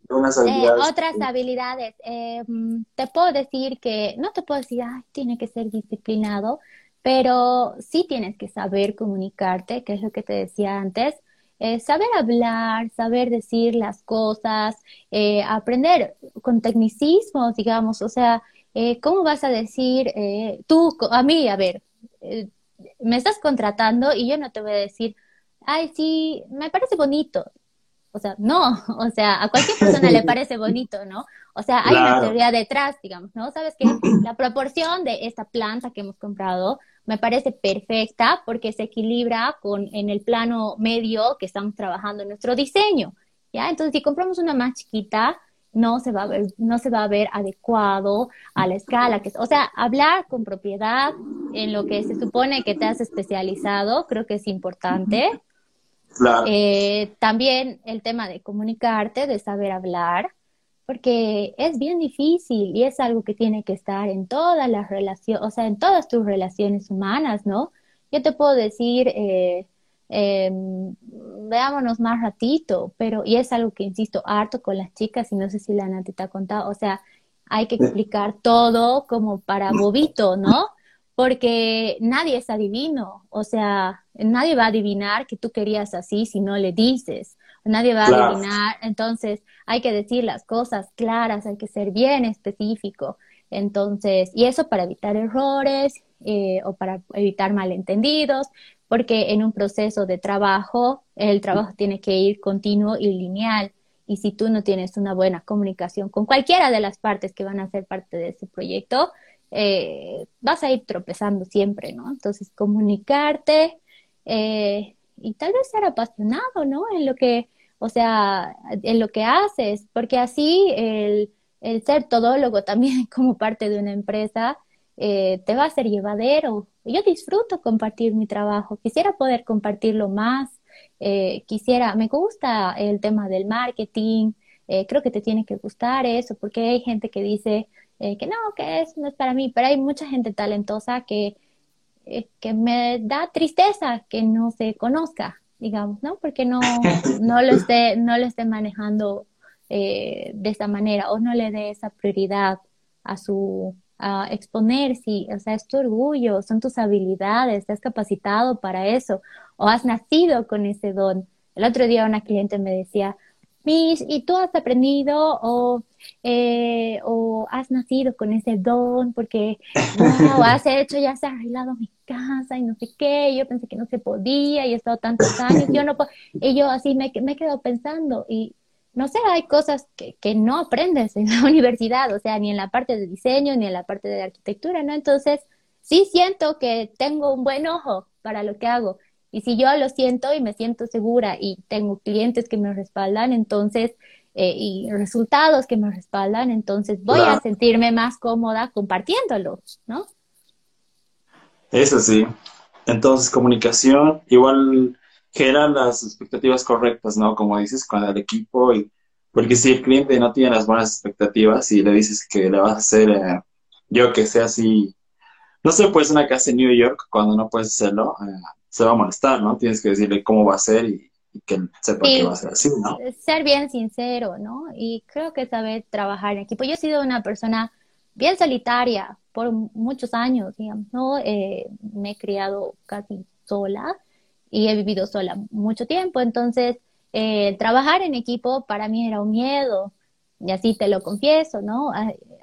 unas habilidades. otras habilidades. Eh, te puedo decir que, no te puedo decir, ay, tiene que ser disciplinado, pero sí tienes que saber comunicarte, que es lo que te decía antes. Eh, saber hablar, saber decir las cosas, aprender con tecnicismos, digamos, o sea, ¿cómo vas a decir tú a mí, a ver, me estás contratando y yo no te voy a decir, ay, sí, me parece bonito. O sea, no, (laughs) o sea, a cualquier persona le (laughs) parece bonito, ¿no? O sea, hay una teoría detrás, digamos, ¿no? Sabes que la proporción de esta planta que hemos comprado me parece perfecta porque se equilibra con en el plano medio que estamos trabajando en nuestro diseño, ¿ya? Entonces, si compramos una más chiquita, no se va a ver, no se va a ver adecuado a la escala que o sea, hablar con propiedad en lo que se supone que te has especializado, creo que es importante. Eh, también el tema de comunicarte, de saber hablar, porque es bien difícil y es algo que tiene que estar en todas las relaciones, o sea, en todas tus relaciones humanas, ¿no? Yo te puedo decir, eh, em, veámonos más ratito, pero, y es algo que insisto harto con las chicas, y no sé si la Nati te ha contado, o sea, hay que explicar todo como para bobito, ¿no? porque nadie es adivino, o sea, nadie va a adivinar que tú querías así si no le dices, nadie va a adivinar, entonces hay que decir las cosas claras, hay que ser bien específico, entonces, y eso para evitar errores eh, o para evitar malentendidos, porque en un proceso de trabajo, el trabajo tiene que ir continuo y lineal. Y si tú no tienes una buena comunicación con cualquiera de las partes que van a ser parte de ese proyecto, eh, vas a ir tropezando siempre, ¿no? Entonces, comunicarte eh, y tal vez ser apasionado, ¿no? En lo que, o sea, en lo que haces, porque así el, el ser todólogo (laughs) también como parte de una empresa eh, te va a ser llevadero. Yo disfruto compartir mi trabajo, quisiera poder compartirlo más, quisiera, me gusta el tema del marketing, creo que te tiene que gustar eso, porque hay gente que dice, eh, que no, que eso no es para mí, pero hay mucha gente talentosa que, eh, que me da tristeza que no se conozca, digamos, ¿no? Porque no, (laughs) no, lo, esté, no lo esté manejando eh, de esa manera o no le dé esa prioridad a su a exponer, si, o sea, es tu orgullo, son tus habilidades, estás capacitado para eso o has nacido con ese don. El otro día una cliente me decía, Mish, ¿y tú has aprendido o, eh, o has nacido con ese don? Porque, wow, (laughs) has hecho, ya se ha arreglado mi casa y no sé qué, yo pensé que no se podía y he estado tantos años, yo no puedo, y yo así me, me he quedado pensando y no sé, hay cosas que, que no aprendes en la (laughs) universidad, o sea, ni en la parte de diseño, ni en la parte de arquitectura, ¿no? Entonces, sí siento que tengo un buen ojo para lo que hago. Y si yo lo siento y me siento segura y tengo clientes que me respaldan, entonces, eh, y resultados que me respaldan, entonces voy a sentirme más cómoda compartiéndolo, ¿no? Eso sí. Entonces, comunicación, igual generar las expectativas correctas, ¿no? Como dices, con el equipo. Y, porque si el cliente no tiene las buenas expectativas y le dices que le vas a hacer, eh, yo que sea así, no sé, pues una casa en New York, cuando no puedes hacerlo, eh, se va a molestar, ¿no? Tienes que decirle cómo va a ser y, que sepa que va a ser así, ¿no? Ser bien sincero, ¿no? Y creo que saber trabajar en equipo. Yo he sido una persona bien solitaria por muchos años, digamos, ¿no? Eh, me he criado casi sola y he vivido sola mucho tiempo, entonces eh, trabajar en equipo para mí era un miedo, y así te lo confieso, ¿no?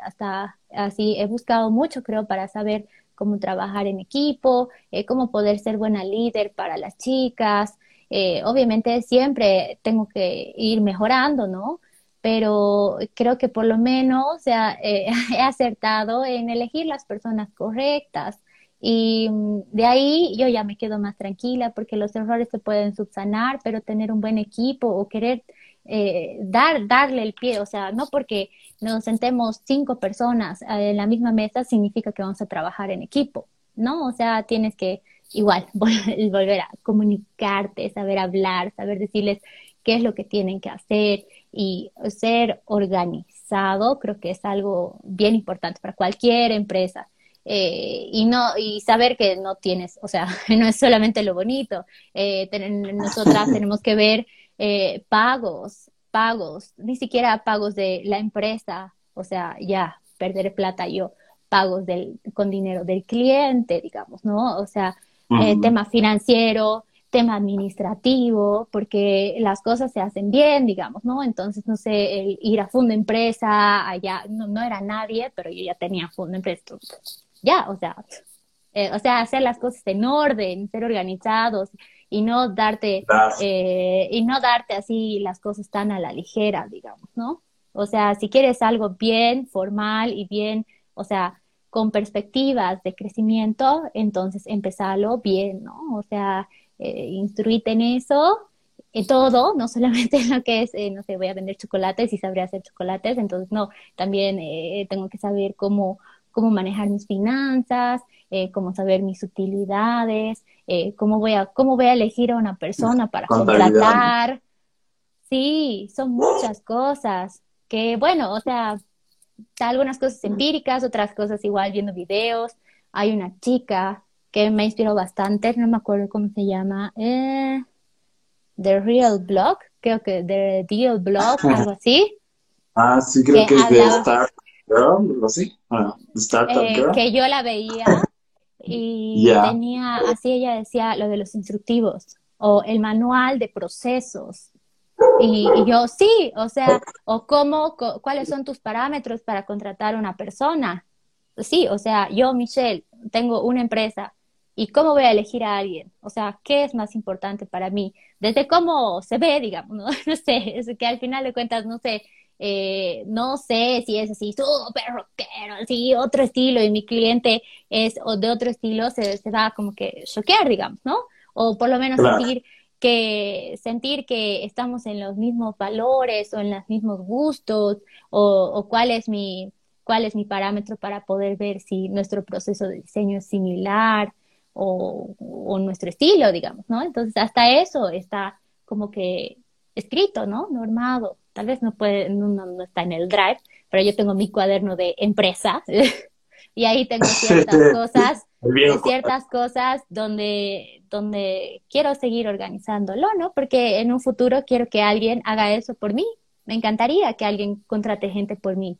Hasta así he buscado mucho, creo, para saber cómo trabajar en equipo, eh, cómo poder ser buena líder para las chicas. Eh, obviamente siempre tengo que ir mejorando, ¿no? Pero creo que por lo menos o sea, (laughs) he acertado en elegir las personas correctas. Y mm, de ahí yo ya me quedo más tranquila porque los errores se pueden subsanar, pero tener un buen equipo o querer eh, dar, darle el pie, o sea, no porque nos sentemos cinco personas eh, en la misma mesa significa que vamos a trabajar en equipo, ¿no? O sea, tienes que igual (laughs) volver a comunicarte, saber hablar, saber decirles qué es lo que tienen que hacer y ser organizado, creo que es algo bien importante para cualquier empresa. Eh, y no y saber que no tienes, o sea, (laughs) no es solamente lo bonito. Eh, nosotras (laughs) tenemos que ver eh, pagos, pagos, ni siquiera pagos de la empresa, o sea, ya perder plata yo, pagos del, con dinero del cliente, digamos, ¿no? O sea, tema financiero, tema administrativo, porque las cosas se hacen bien, digamos, ¿no? Entonces, no sé, el ir a fondo empresa, allá no, no era nadie, pero yo ya tenía fondo empresa ya, o sea, eh, o sea, hacer las cosas en orden, ser organizados y no darte, eh, y no darte así las cosas tan a la ligera, digamos, ¿no? O sea, si quieres algo bien formal y bien, o sea, con perspectivas de crecimiento, entonces empezalo bien, ¿no? O sea, eh, instruite en eso, en todo, no solamente (laughs) en lo que es, eh, no sé, voy a vender chocolates y sabré hacer chocolates, entonces no, también tengo que saber cómo cómo manejar mis finanzas, eh, cómo saber mis utilidades, eh, cómo, voy a, cómo voy a elegir a una persona para contratar. Sí, son muchas cosas que, bueno, o sea, algunas cosas empíricas, otras cosas igual viendo videos. Hay una chica que me inspiró bastante, no me acuerdo cómo se llama, eh, The Real Blog, creo que The Real Blog, (laughs) algo así. Ah, sí, creo que, es de Star así, eh, que yo la veía y (laughs) tenía, así ella decía lo de los instructivos o el manual de procesos. Y, yo sí, o sea, o cómo, cuáles son tus parámetros para contratar a una persona. Sí, o sea, yo, Michelle, tengo una empresa y cómo voy a elegir a alguien. O sea, ¿qué es más importante para mí? Desde cómo se ve, digamos, no, (laughs) no sé, es que al final de cuentas, no sé, eh, no sé si es así súper rockero, así otro estilo y mi cliente es o de otro estilo, se, se va como que choquear, digamos, ¿no? O por lo menos sentir que sentir que estamos en los mismos valores o en los mismos gustos o, o cuál es mi cuál es mi parámetro para poder ver si nuestro proceso de diseño es similar o, o, nuestro estilo, digamos, ¿no? Entonces, hasta eso está como que escrito, ¿no? Normado tal vez no puede, no, no, está en el drive, pero yo tengo mi cuaderno de empresa (laughs) y ahí tengo ciertas cosas, ciertas cosas donde, donde quiero seguir organizándolo, ¿no? Porque en un futuro quiero que alguien haga eso por mí. Me encantaría que alguien contrate gente por mí.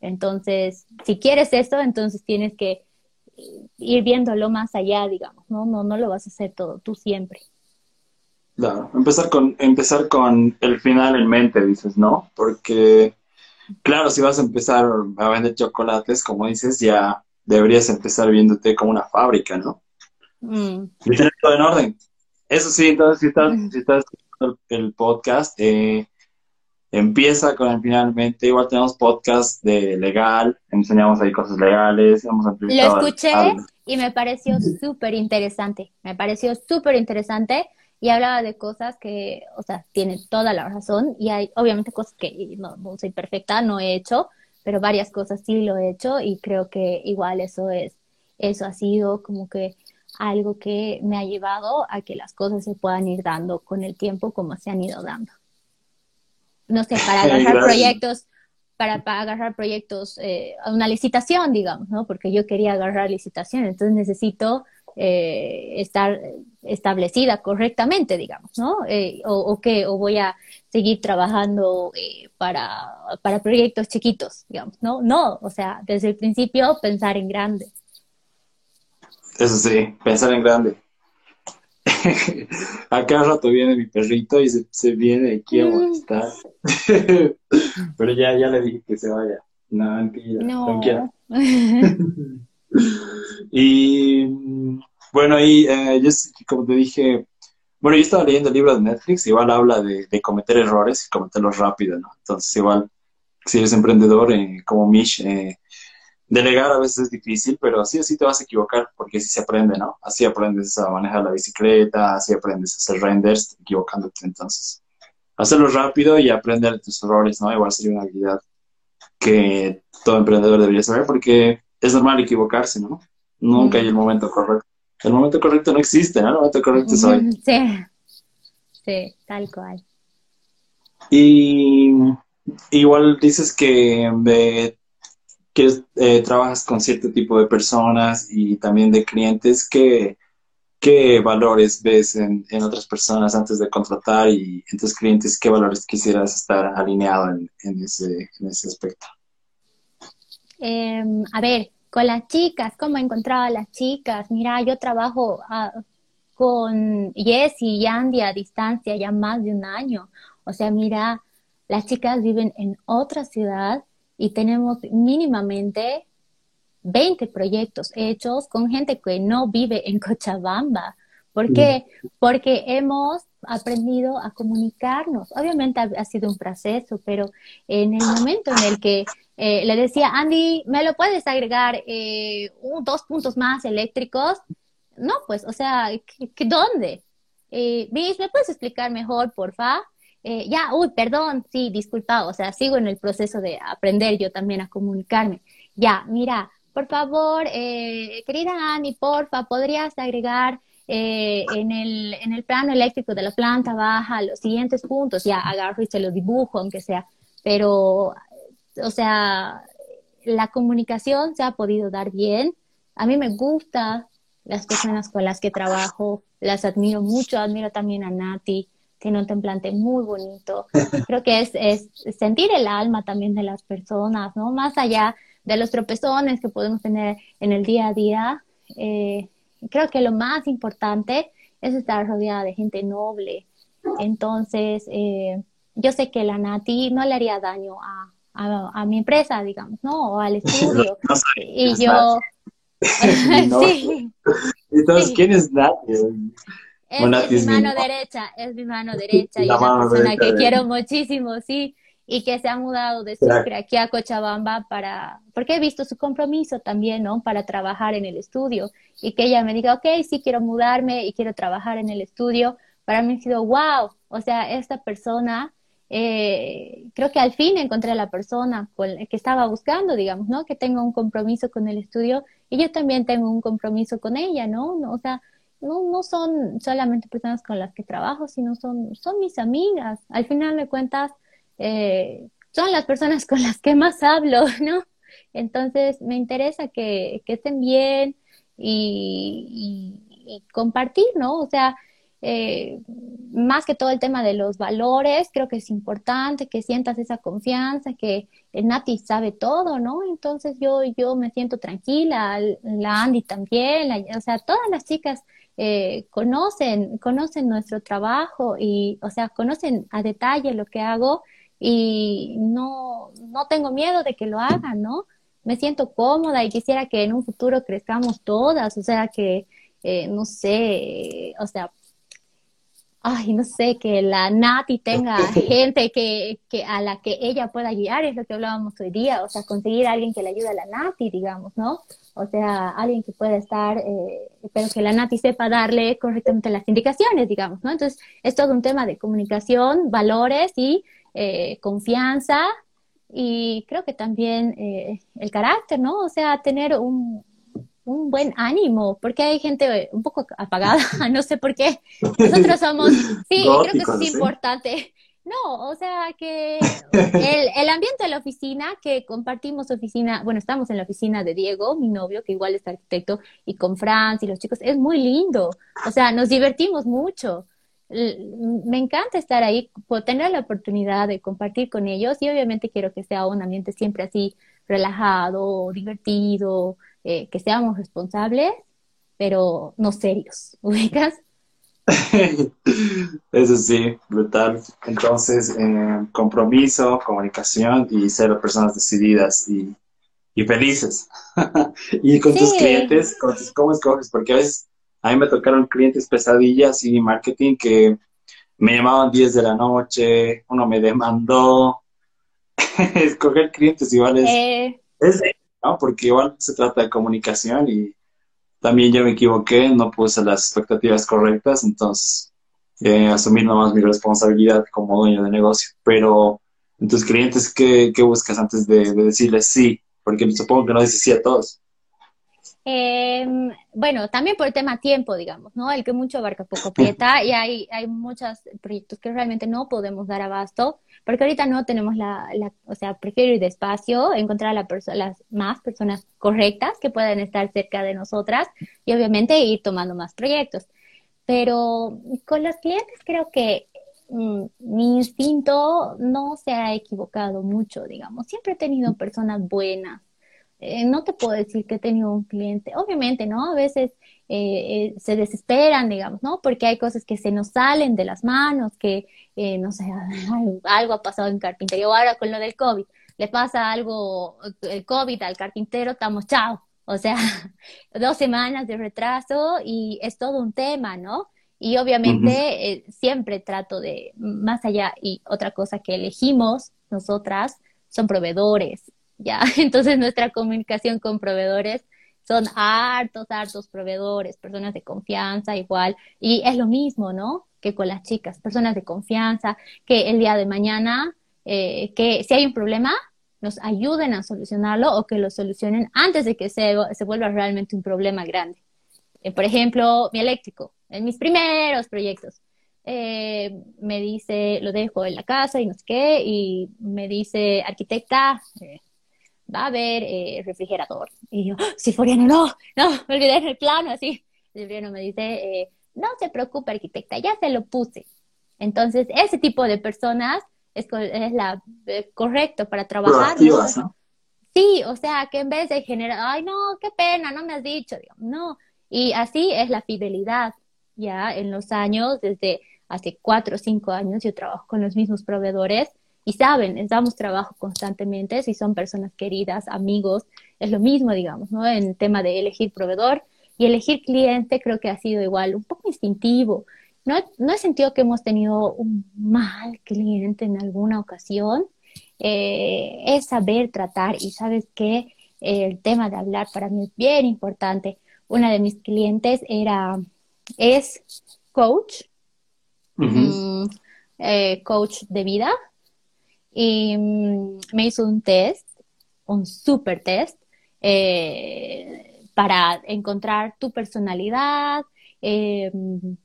Entonces, si quieres eso, entonces tienes que ir viéndolo más allá, digamos, ¿no? No, no lo vas a hacer todo, tú siempre. Claro, empezar con, empezar con el final en mente, dices, ¿no? Porque, claro, si vas a empezar a vender chocolates, como dices, ya deberías empezar viéndote como una fábrica, ¿no? Mm. Y tener todo en orden. Eso sí, entonces, si estás, si estás escuchando el podcast, eh, empieza con el finalmente. Igual tenemos podcast de legal, enseñamos ahí cosas legales. Hemos Lo escuché y me pareció súper interesante, me pareció súper interesante y hablaba de cosas que, o sea, tiene toda la razón y hay obviamente cosas que no, no soy perfecta, no he hecho, pero varias cosas sí lo he hecho y creo que igual eso es, eso ha sido como que algo que me ha llevado a que las cosas se puedan ir dando con el tiempo como se han ido dando. No sé, para agarrar Gracias. proyectos, para, para agarrar proyectos, eh, a una licitación, digamos, ¿no? Porque yo quería agarrar licitación, entonces necesito eh, estar establecida correctamente, digamos, ¿no? Eh, o, o que, o voy a seguir trabajando eh, para, para proyectos chiquitos, digamos, ¿no? No, o sea, desde el principio pensar en grande. Eso sí, pensar en grande. (laughs) A cada rato viene mi perrito y se, se viene y quiere Mm. molestar. (laughs) Pero ya, ya le dije que se vaya. No, mentira, no quiero. (laughs) Y bueno, y eh, yo, como te dije, bueno, yo estaba leyendo el libro de Netflix, igual habla de, de cometer errores y cometerlos rápido, ¿no? Entonces, igual, si eres emprendedor eh, como Mish, eh, delegar a veces es difícil, pero sí o sí te vas a equivocar, porque así se aprende, ¿no? Así aprendes a manejar la bicicleta, así aprendes a hacer renders, equivocándote. Entonces, hacerlo rápido y aprender de tus errores, ¿no? Igual sería una habilidad que todo emprendedor debería saber, porque es normal equivocarse, ¿no? Nunca hay el momento correcto. El momento correcto no existe, ¿no? El momento correcto es hoy. Sí, sí, tal cual. Y igual dices que que eh, trabajas con cierto tipo de personas y también de clientes, ¿qué, qué valores ves en, en otras personas antes de contratar y en tus clientes, qué valores quisieras estar alineado en, en ese, en ese aspecto? Eh, a ver, con las chicas, ¿cómo he encontrado a las chicas? Mira, yo trabajo ah, con Jessy y Andy a distancia ya más de un año. O sea, mira, las chicas viven en otra ciudad y tenemos mínimamente 20 proyectos hechos con gente que no vive en Cochabamba. ¿Por qué? Porque hemos aprendido a comunicarnos. Obviamente ha, ha sido un proceso, pero en el momento en el que eh, le decía, Andy, ¿me lo puedes agregar eh, dos puntos más eléctricos? No, pues, o sea, ¿qué, ¿dónde? Eh, Miss, ¿me puedes explicar mejor, porfa? Eh, ya, uy, perdón, sí, disculpa, o sea, sigo en el proceso de aprender yo también a comunicarme. Ya, mira, por favor, eh, querida Andy, porfa, ¿podrías agregar eh, en, el, en el plano eléctrico de la planta baja los siguientes puntos? Ya, agarro y se los dibujo, aunque sea, pero, o sea, la comunicación se ha podido dar bien. A mí me gusta las personas con las que trabajo, las admiro mucho, admiro también a Nati tiene un templante muy bonito. (laughs) Creo que es, es, sentir el alma también de las personas, ¿no? Más allá de los tropezones que podemos tener en el día a día, eh, creo que lo más importante es estar rodeada de gente noble. Entonces, eh, yo sé que la Nati no le haría daño a, a, a mi empresa, digamos, ¿no? O al (laughs) estudio. No y yo... (laughs) sí. (laughs) Entonces, sí. ¿quién es Nati? Es, es, mi mano derecha, es mi mano derecha y una persona que quiero muchísimo, sí, y que se ha mudado de Sucre aquí a Cochabamba para, porque he visto su compromiso también, ¿no? Para trabajar en el estudio y que ella me diga, ok, sí quiero mudarme y quiero trabajar en el estudio, para mí ha sido, wow, o sea, esta persona, eh, creo que al fin encontré a la persona que estaba buscando, digamos, ¿no? Que tenga un compromiso con el estudio y yo también tengo un compromiso con ella, ¿no? O sea, no, no son solamente personas con las que trabajo, sino son, son mis amigas. Al final de cuentas, eh, son las personas (laughs) con las que más hablo, ¿no? Entonces, me interesa que, que estén bien y, y, compartir, ¿no? O sea, eh, más que todo el tema de los valores, creo que es importante que sientas esa confianza, que el Nati sabe todo, ¿no? Entonces yo, yo me siento tranquila, la Andy también, o sea, todas las chicas eh, conocen, conocen nuestro trabajo y, o sea, conocen a detalle lo que hago y no, no tengo miedo de que lo hagan, ¿no? Me siento cómoda y quisiera que en un futuro crezcamos todas, o sea, que, eh, no sé, o sea, ay, no sé, que la Nati tenga (laughs) gente que, que, a la que ella pueda guiar, es lo que hablábamos hoy día, o sea, conseguir a alguien que le ayude a la Nati, digamos, ¿no? O sea, alguien que pueda estar, eh, pero que la Nati sepa darle correctamente las indicaciones, digamos, ¿no? Entonces, es todo un tema de comunicación, valores y eh, confianza y creo que también eh, el carácter, ¿no? O sea, tener un, un buen ánimo, porque hay gente un poco apagada, (laughs) (laughs) no sé por qué. Nosotros somos, sí, creo que eso es importante. No, o sea que el, el, ambiente de la oficina, que compartimos oficina, bueno, estamos en la oficina de Diego, mi novio, que igual es arquitecto, y con Franz y los chicos, es muy lindo. O sea, nos divertimos mucho. Me encanta estar ahí, tener la oportunidad de compartir con ellos y obviamente quiero que sea un ambiente siempre así relajado, divertido, eh, que seamos responsables, pero no serios, (laughs) ¿ubicas? (laughs) Eso sí, brutal. Entonces, eh, compromiso, comunicación y ser personas decididas y, y felices. (laughs) y con tus clientes, con ¿cómo escoges? Porque a veces a mí me tocaron clientes pesadillas y marketing que me llamaban 10 de la noche, uno me demandó. Escoger clientes igual es, eh, es ¿no? Porque igual se trata de comunicación y también yo me equivoqué, no puse las expectativas correctas, entonces eh, asumir nomás mi responsabilidad como dueño de negocio. Pero en tus clientes, ¿qué, qué buscas antes de, de, decirles sí? Porque supongo que no dices sí a todos. Eh, bueno, también por el tema tiempo, digamos, ¿no? El que mucho abarca poco aprieta y hay, hay muchos proyectos que realmente no podemos dar abasto porque ahorita no tenemos la, o sea, prefiero ir despacio, encontrar a la las más personas correctas que puedan estar cerca de nosotras y obviamente ir tomando más proyectos. Pero con los clientes creo que mm, mi instinto no se ha equivocado mucho, digamos. Siempre he tenido personas buenas. Eh, no te puedo decir que he tenido un cliente, obviamente, ¿no? A veces eh, eh, se desesperan, digamos, ¿no? Porque hay cosas que se nos salen de las manos, que eh, no sé, (laughs) algo ha pasado en carpintería, o ahora con lo del COVID, le pasa algo, el COVID al carpintero, estamos chao. O sea, (laughs) dos semanas de retraso y es todo un tema, ¿no? Y obviamente eh, siempre trato de, más allá, y otra cosa que elegimos nosotras son proveedores, ¿ya? (laughs) Entonces nuestra comunicación con proveedores son hartos, hartos proveedores, personas de confianza igual, y es lo mismo, ¿no? que con las chicas, personas de confianza, que el día de mañana, eh, que si hay un problema, nos ayuden a solucionarlo o que lo solucionen antes de que se, se vuelva realmente un problema grande. Eh, por ejemplo, mi eléctrico, en mis primeros proyectos, eh, me dice, lo dejo en la casa y no sé qué, y me dice, arquitecta, va a haber refrigerador. Y yo, si Floriano, no, no, me olvidé el plano, así. El Floriano me dice, no se preocupe, arquitecta, ya se lo puse. Entonces, ese tipo de personas es, es la eh, correcto para trabajar. ¿no? Sí, o sea, que en vez de generar, ay, no, qué pena, no me has dicho, no. Y así es la fidelidad, ya en los años, desde hace cuatro o cinco años yo trabajo con los mismos proveedores y saben, damos trabajo constantemente, si son personas queridas, amigos, es lo mismo, digamos, ¿no? En tema de elegir proveedor, y elegir cliente creo que ha sido igual, un poco instintivo. No, no he sentido que hemos tenido un mal cliente en alguna ocasión. Eh, es saber tratar y sabes que el tema de hablar para mí es bien importante. Una de mis clientes era, es coach, mm, eh, coach de vida, y mm, me hizo un test, un super test, eh, para encontrar tu personalidad, eh,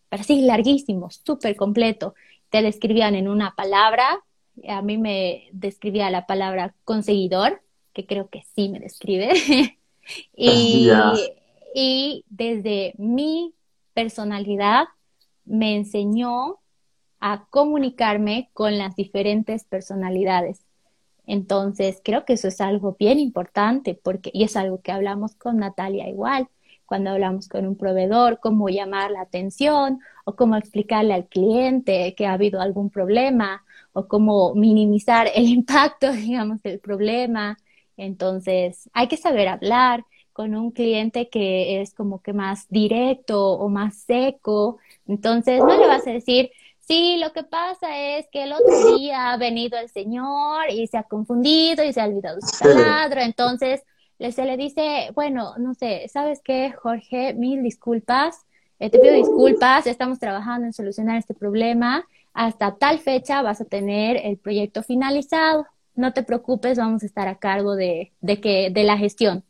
pero sí, larguísimo, súper completo. Te describían en una palabra, a mí me describía la palabra conseguidor, que creo que sí me describe, (laughs) y, y desde mi personalidad me enseñó a comunicarme con las diferentes personalidades. Entonces, creo que eso es algo bien importante porque, y es algo que hablamos con Natalia igual, cuando hablamos con un proveedor, cómo llamar la atención o cómo explicarle al cliente que ha habido algún problema o cómo minimizar el (laughs) impacto, digamos, del problema. Entonces, hay que saber hablar con un cliente que es como que más directo o más seco. Entonces, no le vas a decir, sí, lo que pasa es que el otro día ha venido el señor y se ha confundido y se ha olvidado su taladro. Entonces, se le dice, bueno, no sé, ¿sabes qué, Jorge? Mil disculpas. Eh, te pido disculpas, estamos trabajando en solucionar este problema. Hasta tal fecha vas a tener el proyecto finalizado. No te preocupes, vamos a estar a cargo de, de, que, de la gestión.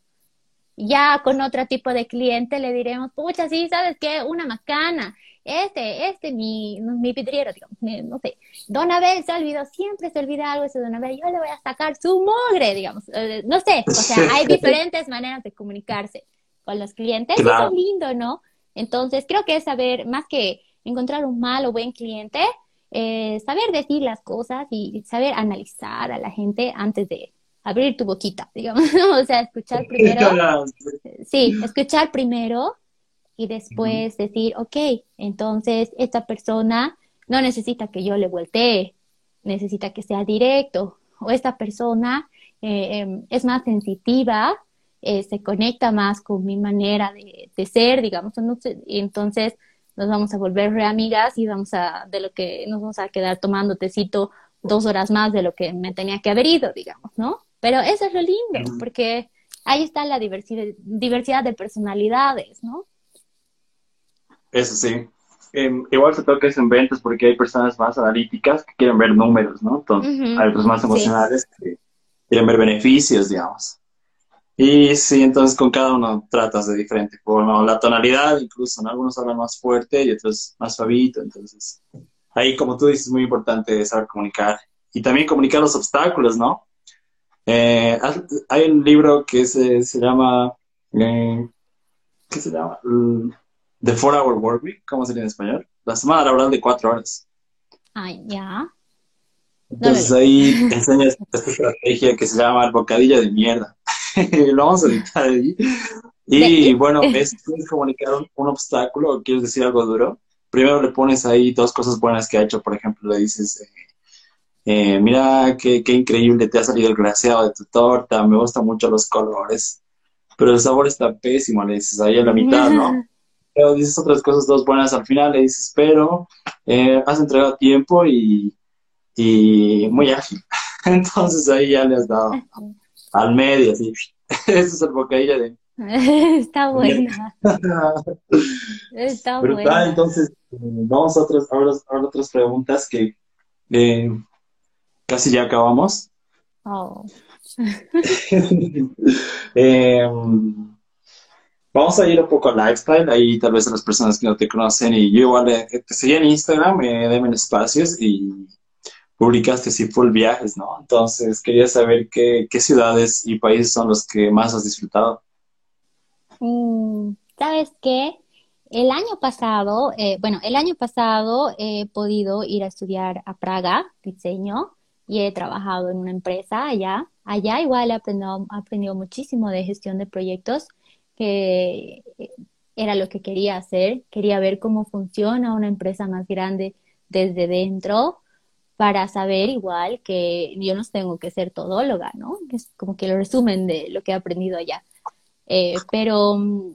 Ya con otro tipo de cliente le diremos, pucha, sí, ¿sabes qué? Una macana. Este, este, mi, mi vidriero, digamos, no sé. Don Abel se olvidó, siempre se olvida algo ese Don Abel, yo le voy a sacar su mogre, digamos. Eh, no sé, o sea, hay (laughs) diferentes maneras de comunicarse con los clientes. Claro. es lindo, ¿no? Entonces, creo que es saber, más que encontrar un mal o buen cliente, eh, saber decir las cosas y saber analizar a la gente antes de abrir tu boquita, (laughs) digamos, o sea, escuchar primero. Sí, escuchar primero y después decir, ok, entonces esta persona no necesita que yo le voltee, necesita que sea directo, o esta persona eh, em, es más sensitiva, eh, se conecta más con mi manera de, ser, digamos, y entonces nos vamos a volver re amigas y vamos a, de lo que nos vamos a quedar tomando tecito dos horas más de lo que me tenía que haber ido, digamos, ¿no? Pero eso es lo lindo, porque ahí está la diversidad, diversidad de personalidades, ¿no? Eso sí. Em, igual se toca eso en ventas porque hay personas más analíticas que quieren ver números, ¿no? Entonces, hay otros más emocionales que quieren ver beneficios, digamos. Y sí, entonces con cada uno tratas de diferente forma, o la tonalidad incluso, ¿no? Algunos hablan más fuerte y otros más suavito, entonces ahí como tú dices es muy importante saber comunicar y también comunicar los obstáculos, ¿no? Eh, hay un libro que se, se llama, eh, ¿qué se llama? The Four Hour Work Week, ¿cómo sería en español? La semana laboral de cuatro horas. Ay, ya. Entonces ahí enseñas esta estrategia que se llama el bocadillo de mierda. (laughs) lo vamos a editar ahí. Y bueno, es, quieres comunicar un, obstáculo o quieres decir algo duro, primero le pones ahí dos cosas buenas que ha hecho. Por ejemplo, le dices, eh, eh, mira qué, qué, increíble te ha salido el glaseado de tu torta, me gustan mucho los colores, pero el sabor está pésimo, le dices ahí a la mitad, ¿no? (laughs) Pero dices otras cosas, dos buenas al final, le dices, pero eh, has entregado tiempo y, y muy ágil. (laughs) Entonces ahí ya le has dado al medio, así. (laughs) Ese es el bocadillo de... Está buena. Está buena. entonces, vamos a otras, ahora, otras preguntas que eh, casi ya acabamos. Oh. (laughs) eh, vamos a ir un poco al lifestyle, ahí tal vez a las personas que no te conocen y yo igual eh, te seguí en Instagram, eh, denme espacios y publicaste así full viajes, ¿no? Entonces quería saber qué, qué ciudades y países son los que más has disfrutado. Mm, ¿Sabes qué? El año pasado, eh, bueno, el año pasado he podido ir a estudiar a Praga, diseño, y he trabajado en una empresa allá. Allá igual he aprendido, aprendido muchísimo de gestión de proyectos, que era lo que quería hacer. Quería ver cómo funciona una empresa más grande desde dentro para saber igual que yo no tengo que ser todóloga, ¿no? Es como que lo resumen de lo que he aprendido allá. Eh, pero mm,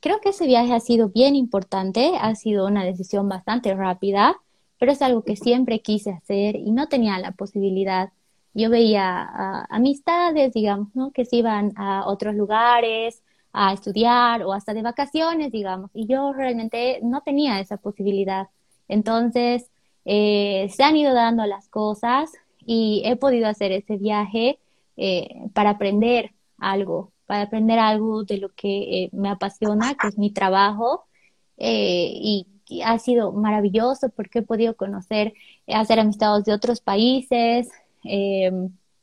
creo que ese viaje ha sido bien importante, ha sido una decisión bastante rápida, pero es algo que siempre quise hacer y no tenía la posibilidad. Yo veía amistades, digamos, ¿no? Que se iban a otros lugares a estudiar o hasta de vacaciones, digamos, y yo realmente no tenía esa posibilidad. Entonces, eh, se han ido dando las cosas y he podido hacer ese viaje eh, para aprender algo, para aprender algo de lo que eh, me apasiona, que es mi trabajo. y, ha sido maravilloso porque he podido conocer, hacer amistades de otros países. he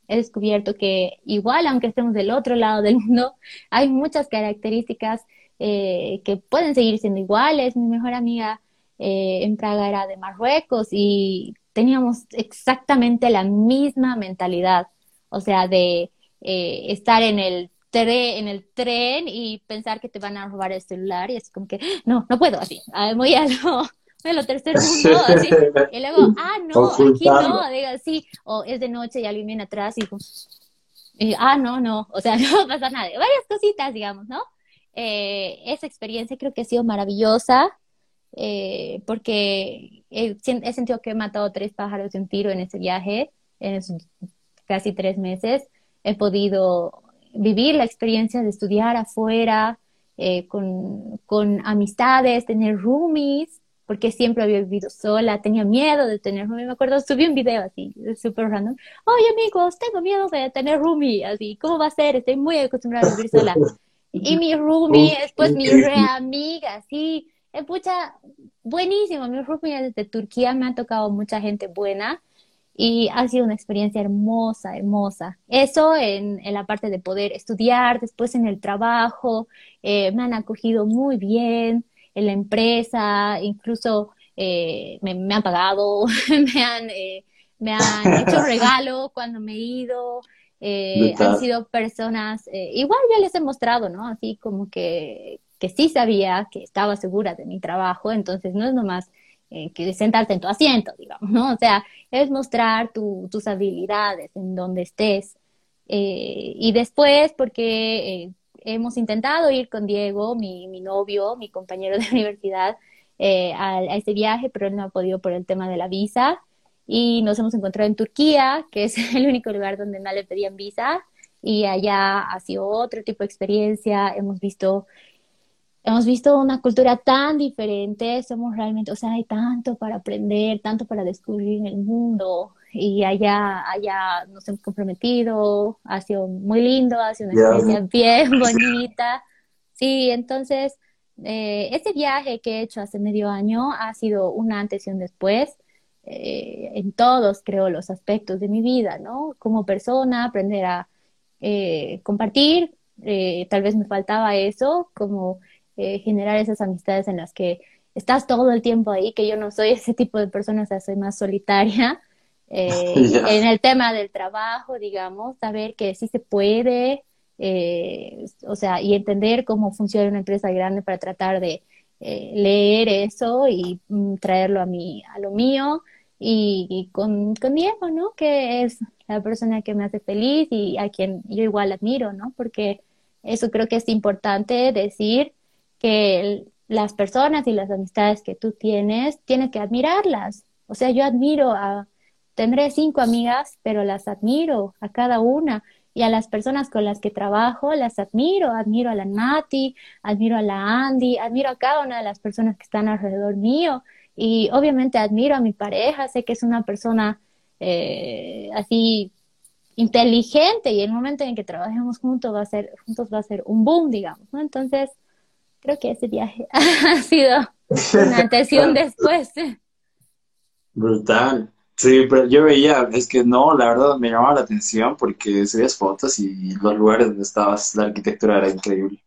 descubierto que igual, aunque estemos del otro lado del mundo, (laughs) hay muchas características que pueden seguir siendo iguales. Mi mejor amiga eh, en Praga era de Marruecos y teníamos exactamente la misma mentalidad, o sea, de eh, estar en el en el tren y pensar que te van a robar el celular y es como que, no, no puedo así, ah, voy (laughs) a lo, tercer mundo, así, y luego, (laughs) ah, no, aquí no, diga así, o es de noche y alguien viene atrás y, y ah, no, no, o sea, (laughs) no pasa nada, varias cositas, digamos, ¿no? Eh, esa experiencia creo que ha sido maravillosa, eh, porque he, he, sentido que he matado tres pájaros de un tiro en ese viaje, en esos casi tres meses. He podido vivir la experiencia de estudiar afuera, eh, con, con, amistades, tener roomies, porque siempre había vivido sola, tenía miedo de tener roomie. Me acuerdo, subí un video así, súper random. Oye, amigos, tengo miedo de tener roomie, así, ¿cómo va a ser? Estoy muy acostumbrada a vivir sola. Y mi roomie es pues mi re amiga, sí. Pucha, buenísimo. Mi roomie desde Turquía me ha tocado mucha gente buena y ha sido una experiencia hermosa, hermosa. Eso en, en la parte de poder estudiar, después en el trabajo, eh, me han acogido muy bien en la empresa, incluso eh, me, me, han pagado, (laughs) me han, eh, me han hecho (laughs) regalo cuando me he ido. han sido personas, igual ya les he mostrado, ¿no? Así como que, que sí sabía que estaba segura de mi trabajo, entonces no es nomás eh, que sentarte en tu asiento, digamos, ¿no? O sea, es mostrar tus habilidades en donde estés. Eh, y después, porque eh, hemos intentado ir con Diego, mi, mi, novio, mi compañero de (laughs) universidad, a, a este viaje, pero él no ha podido por el tema de la visa. Y nos hemos encontrado en Turquía, que es (laughs) el único lugar donde no le pedían visa. Y allá ha sido otro tipo de experiencia. Hemos visto hemos visto una cultura tan diferente, somos realmente, o sea, hay tanto para aprender, tanto para descubrir en el mundo y allá, allá nos hemos comprometido, ha sido muy lindo, ha sido una experiencia bien (laughs) bonita. Sí, entonces, eh, ese viaje que he hecho hace medio año ha sido un antes y un después. Eh, en todos, creo, los aspectos de mi vida, ¿no? Como persona, aprender a eh, compartir, eh, tal vez me faltaba eso, como eh, generar esas amistades en las que estás todo el tiempo ahí, que yo no soy ese tipo de persona, o sea, soy más solitaria. (laughs) Eh, (laughs) en el tema del trabajo, digamos, saber que sí se puede, eh, o sea, y entender cómo funciona una empresa grande para tratar de leer eso y mm, traerlo a mí, a lo mío, y, con, con, Diego, ¿no? Que es la persona que me hace feliz y a quien yo igual admiro, ¿no? Porque eso creo que es importante decir que las personas y las amistades que tú tienes, tienes que admirarlas. O sea, yo admiro a, tendré cinco amigas, pero las admiro a cada una. Y a las personas con las que trabajo, las admiro. Admiro a la Nati, admiro a la Andy, admiro a cada una de las personas que están alrededor mío. Y obviamente admiro a mi pareja, sé que es una persona eh, así inteligente y el momento en que trabajemos juntos va a ser, juntos va a ser un boom, digamos, ¿no? Entonces, creo que ese viaje (laughs) ha sido una antes y un (laughs) después. Brutal. Sí, pero yo veía, es que no, la verdad me llamaba la atención porque subías fotos y los lugares donde estabas, la arquitectura era increíble.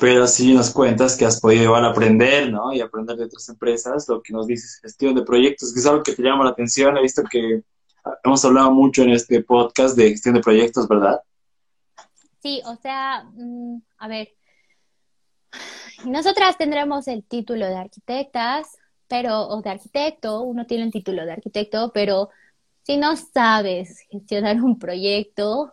Pero sí nos cuentas que has podido igual aprender, ¿no? Y aprender de otras empresas, lo que nos dices, gestión de proyectos, que es algo que te llama la atención. He visto que hemos hablado mucho en este podcast de gestión de proyectos, ¿verdad? Sí, o sea, mm, a ver, nosotras tendremos el título de arquitectas, pero, o de arquitecto, uno tiene el título de arquitecto, pero si no sabes gestionar un proyecto,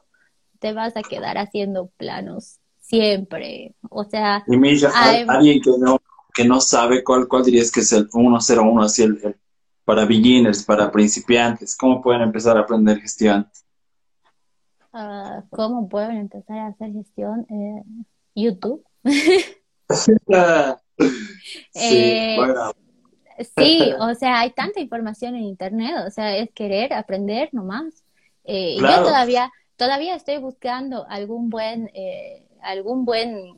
te vas a quedar haciendo planos siempre. O sea, y alguien que no, que no sabe cuál, cuál dirías que es el 101, así el, para beginners, para principiantes, ¿cómo pueden empezar a aprender gestión? Ah, ¿Cómo pueden empezar a hacer gestión? Eh, YouTube. (laughs) (laughs) Eh, sí, (laughs) o sea, hay tanta información en internet, o sea, es querer aprender nomás. Eh, Yo todavía, todavía estoy buscando algún buen, eh, algún buen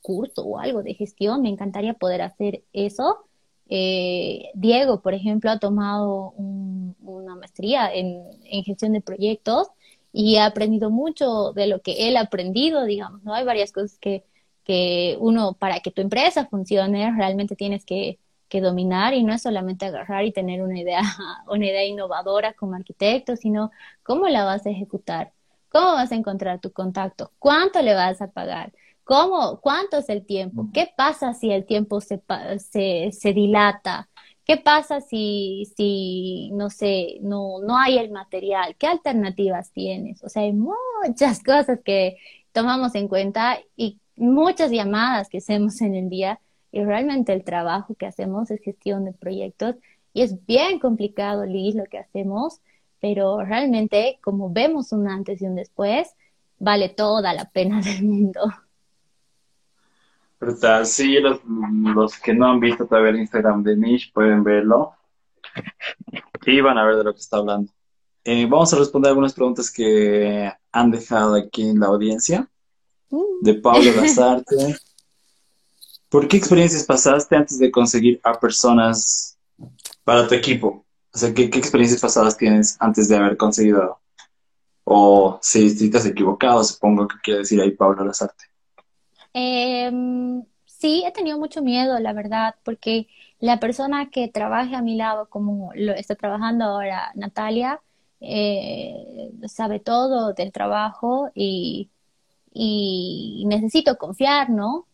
curso o algo de gestión, me encantaría poder hacer eso. Eh, Diego, por ejemplo, ha tomado una maestría en, en, gestión de proyectos y ha aprendido mucho de lo que él ha aprendido, digamos, ¿no? Hay varias cosas que, que uno, para que tu empresa funcione, realmente tienes que, dominar y no es solamente agarrar y tener una idea, (laughs) una idea innovadora como arquitecto, sino cómo la vas a ejecutar. ¿Cómo vas a encontrar tu contacto? ¿Cuánto le vas a pagar? ¿Cómo? ¿Cuánto es el tiempo? ¿Qué pasa si el tiempo se, se, se dilata? ¿Qué pasa si, si no sé, no, no hay el material? ¿Qué alternativas tienes? O sea, hay muchas cosas que tomamos en cuenta y muchas llamadas que hacemos en el día y realmente el trabajo que hacemos es gestión de proyectos y es bien complicado, Liz, lo que hacemos, pero realmente como vemos un antes y un después, vale toda la pena del mundo. Brutal, sí, los, los que no han visto todavía el Instagram de Nish pueden verlo y van a ver de lo que está hablando. Eh, vamos a responder algunas preguntas que han dejado aquí en la audiencia. De Pablo (laughs) Lazarte. ¿Por qué experiencias pasaste antes de conseguir a personas para tu equipo? O sea, ¿qué, experiencias pasadas tienes antes de haber conseguido? O si, si te has equivocado, supongo que quiere decir ahí Pablo Lazarte. Em, sí, he tenido mucho miedo, la verdad, porque la persona que trabaje a mi lado, como lo está trabajando ahora Natalia, eh, sabe todo del trabajo y, y necesito confiar, ¿no?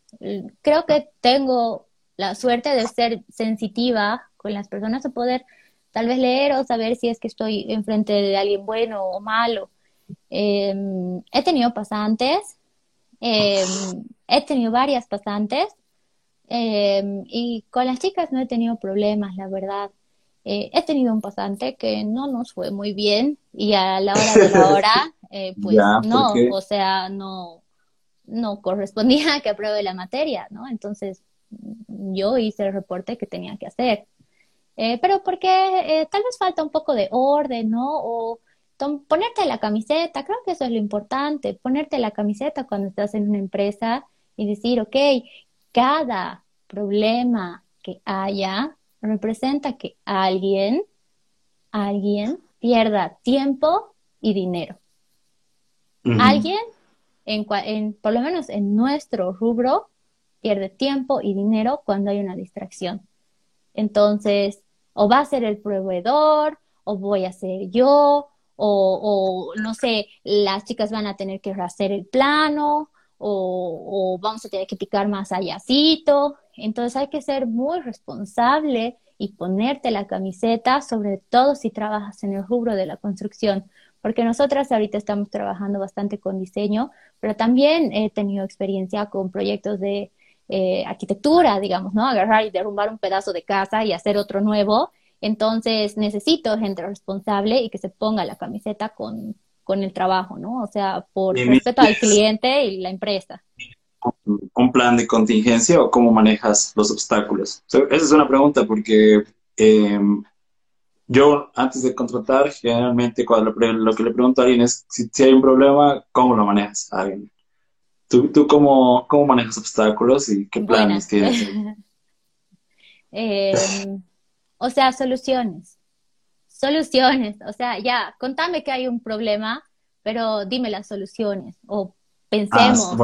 Creo que tengo la suerte de ser sensitiva con las personas, de poder tal vez leer o saber si es que estoy enfrente de alguien bueno o malo. Em, he tenido pasantes, em, he tenido varias pasantes em, y con las chicas no he tenido problemas, la verdad. Eh, he tenido un pasante que no nos fue muy bien y a la hora de la (laughs) hora, eh, pues no, o sea, no, no correspondía (laughs) que apruebe la materia, ¿no? Entonces yo hice el reporte que tenía que hacer. Eh, pero porque tal vez falta un poco de orden, ¿no? O ponerte la camiseta, creo que eso es lo importante, ponerte la camiseta cuando estás en una empresa y decir, ok, cada problema que haya representa que alguien, alguien pierda tiempo y dinero. Alguien, en, por lo menos en nuestro rubro, pierde tiempo y dinero cuando hay una distracción. Entonces, o va a ser el proveedor, o voy a ser yo, o, no sé, las chicas van a tener que hacer el plano, o, vamos a tener que picar más allácito. Entonces hay que ser muy responsable y ponerte la camiseta, sobre todo si trabajas en el rubro de la construcción, porque nosotras ahorita estamos trabajando bastante con diseño, pero también he tenido experiencia con proyectos de eh, arquitectura, digamos, ¿no? Agarrar y derrumbar un pedazo de casa y hacer otro nuevo. Entonces necesito gente responsable y que se ponga la camiseta con, con el trabajo, ¿no? O sea, por respeto al cliente y la empresa un plan de contingencia o cómo manejas los obstáculos? esa es una pregunta porque em, yo antes de contratar, generalmente cuando lo, que le pregunto a alguien es si, hay un problema, ¿cómo lo manejas a alguien? ¿Tú, tú cómo, cómo manejas obstáculos y qué planes tienes? (laughs) Em, o sea, soluciones. Soluciones. O sea, ya, contame que hay un problema, pero dime las soluciones. O pensemos,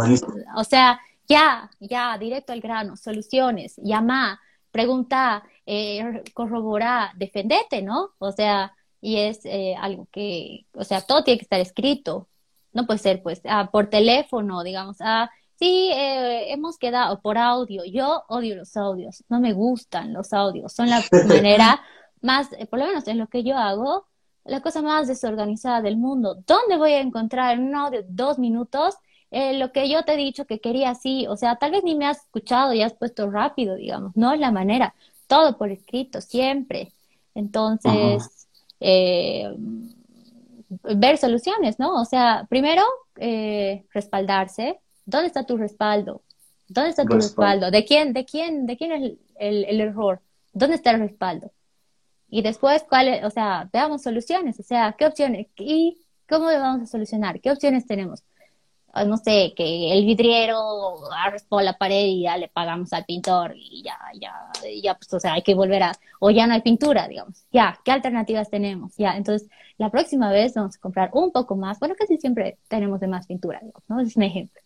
o sea, ya, ya, directo al grano, soluciones, llama, pregunta, eh, corrobora, defendete, ¿no? O sea, y es eh, algo que, o sea, todo tiene que estar escrito, no puede ser pues ah, por teléfono, digamos, ah, sí, eh, hemos quedado por audio, yo odio los audios, no me gustan los audios, son la (laughs) manera más, eh, por lo menos en lo que yo hago, la cosa más desorganizada del mundo. ¿Dónde voy a encontrar en un audio de dos minutos eh, lo que yo te he dicho que quería así, o sea, tal vez ni me has escuchado y has puesto rápido, digamos, no es la manera, todo por escrito, siempre. Entonces, eh, ver soluciones, ¿no? O sea, primero, eh, respaldarse. ¿Dónde está tu respaldo? ¿Dónde está tu respaldo? ¿De quién, de quién, de quién es el, el, error? ¿Dónde está el respaldo? Y después, ¿cuál o sea, veamos soluciones, o sea, ¿qué opciones? ¿Y cómo vamos a solucionar? ¿Qué opciones tenemos? Ah, no sé, que el vidriero arraspó la pared y ya le pagamos al pintor y ya, ya, ya, pues, o sea, hay que volver a, o ya no hay pintura, digamos, ya, ¿qué alternativas tenemos? Ya, entonces, la próxima vez vamos a comprar un poco más, bueno, casi siempre tenemos de más pintura, digamos, ¿no? Es un ejemplo.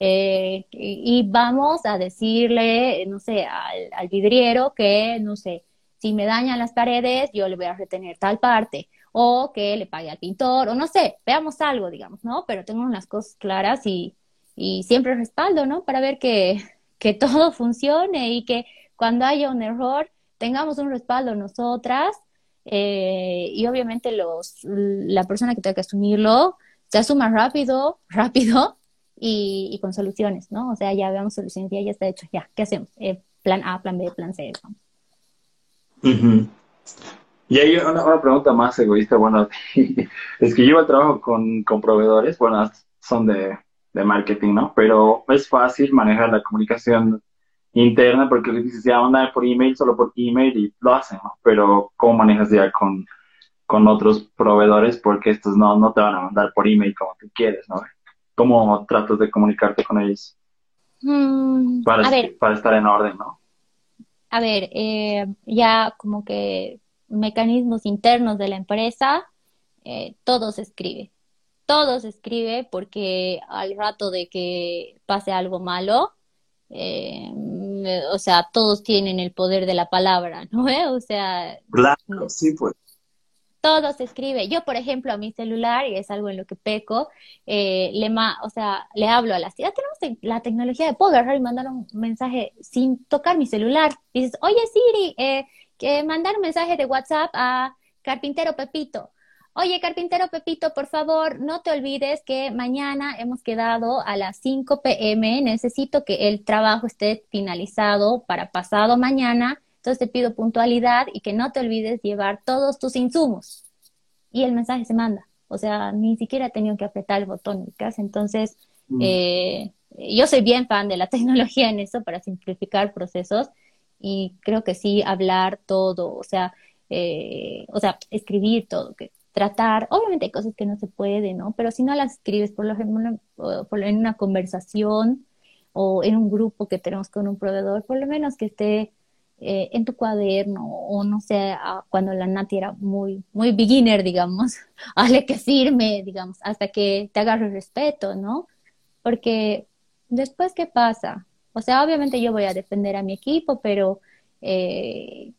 Eh, y, vamos a decirle, no sé, al, al vidriero que, no sé, si me dañan las paredes, yo le voy a retener tal parte, o que le pague al pintor, o no sé, veamos algo, digamos, ¿no? Pero tengo unas cosas claras y, y siempre respaldo, ¿no? Para ver que, (laughs) que todo funcione y que cuando haya un error tengamos un respaldo nosotras eh, y obviamente los, la persona que tenga que asumirlo se asuma rápido, (laughs) rápido y, con soluciones, ¿no? O sea, ya veamos soluciones, ya, ya está hecho, ya, ¿qué hacemos? Eh, plan A, plan B, plan C, Y hay una, pregunta más egoísta, bueno, (laughs) es que yo trabajo con, con proveedores, bueno, son de, de marketing, ¿no? Pero es fácil manejar la comunicación interna porque le dices, ya mandar por email, solo por email y lo hacen, ¿no? Pero ¿cómo manejas ya con, con otros proveedores? Porque estos no, no te van a mandar por email como tú quieres, ¿no? ¿Cómo tratas de comunicarte con ellos? Mm, para, para estar en orden, ¿no? A ver, eh, ya como que mecanismos internos de la empresa, eh, todo se escribe. Todo se escribe porque al rato de que pase algo malo, eh, o sea, todos tienen el poder de la palabra, (laughs) ¿no? O sea, claro, sí, pues. Todo se escribe. Yo, por ejemplo, a mi celular, y es algo en lo que peco, eh, le, ma o sea, le hablo a las ya tenemos la tecnología de puedo agarrar y mandar un mensaje sin tocar mi celular. Dices, oye Siri, eh, que mandar un mensaje de WhatsApp a Carpintero Pepito. Oye, carpintero Pepito, por favor, no te olvides que mañana hemos quedado a las 5 pm. Necesito que el trabajo esté finalizado para pasado mañana. Entonces te pido puntualidad y que no te olvides llevar todos tus insumos. Y el mensaje se manda. O sea, ni siquiera he tenido que apretar el botón casa. Entonces, mm. eh, yo soy bien fan de la (laughs) tecnología en eso para simplificar procesos y creo que sí hablar todo, o sea, eh, o sea, escribir todo, que tratar, obviamente hay cosas que no se pueden, ¿no? Pero si no las escribes, por lo ejemplo, en una conversación o en un grupo que tenemos con un proveedor, por lo menos que esté eh, en tu cuaderno o no sé, cuando la Nati era muy, muy beginner, digamos, (laughs) hazle que firme, digamos, hasta que te agarre respeto, ¿no? Porque después, ¿qué pasa? O sea, obviamente yo voy a defender a mi equipo, pero eh,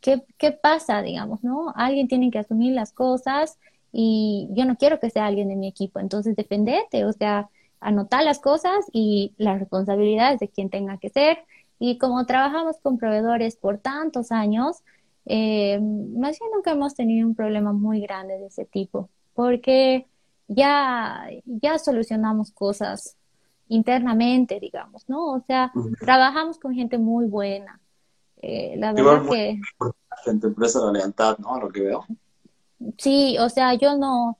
¿qué, ¿qué pasa, digamos, no? Alguien tiene que asumir las cosas y yo no quiero que sea alguien de mi equipo, entonces defendete, o sea, anotar las cosas y las responsabilidades de quien tenga que ser. Y como trabajamos con proveedores por tantos años, eh, más bien nunca hemos tenido un problema muy grande de ese tipo, porque ya, ya solucionamos cosas internamente, digamos, ¿no? O sea, trabajamos con gente muy buena. Eh, la verdad que... En tu empresa la lealtad, ¿no? A lo que veo. Sí, o sea, yo no,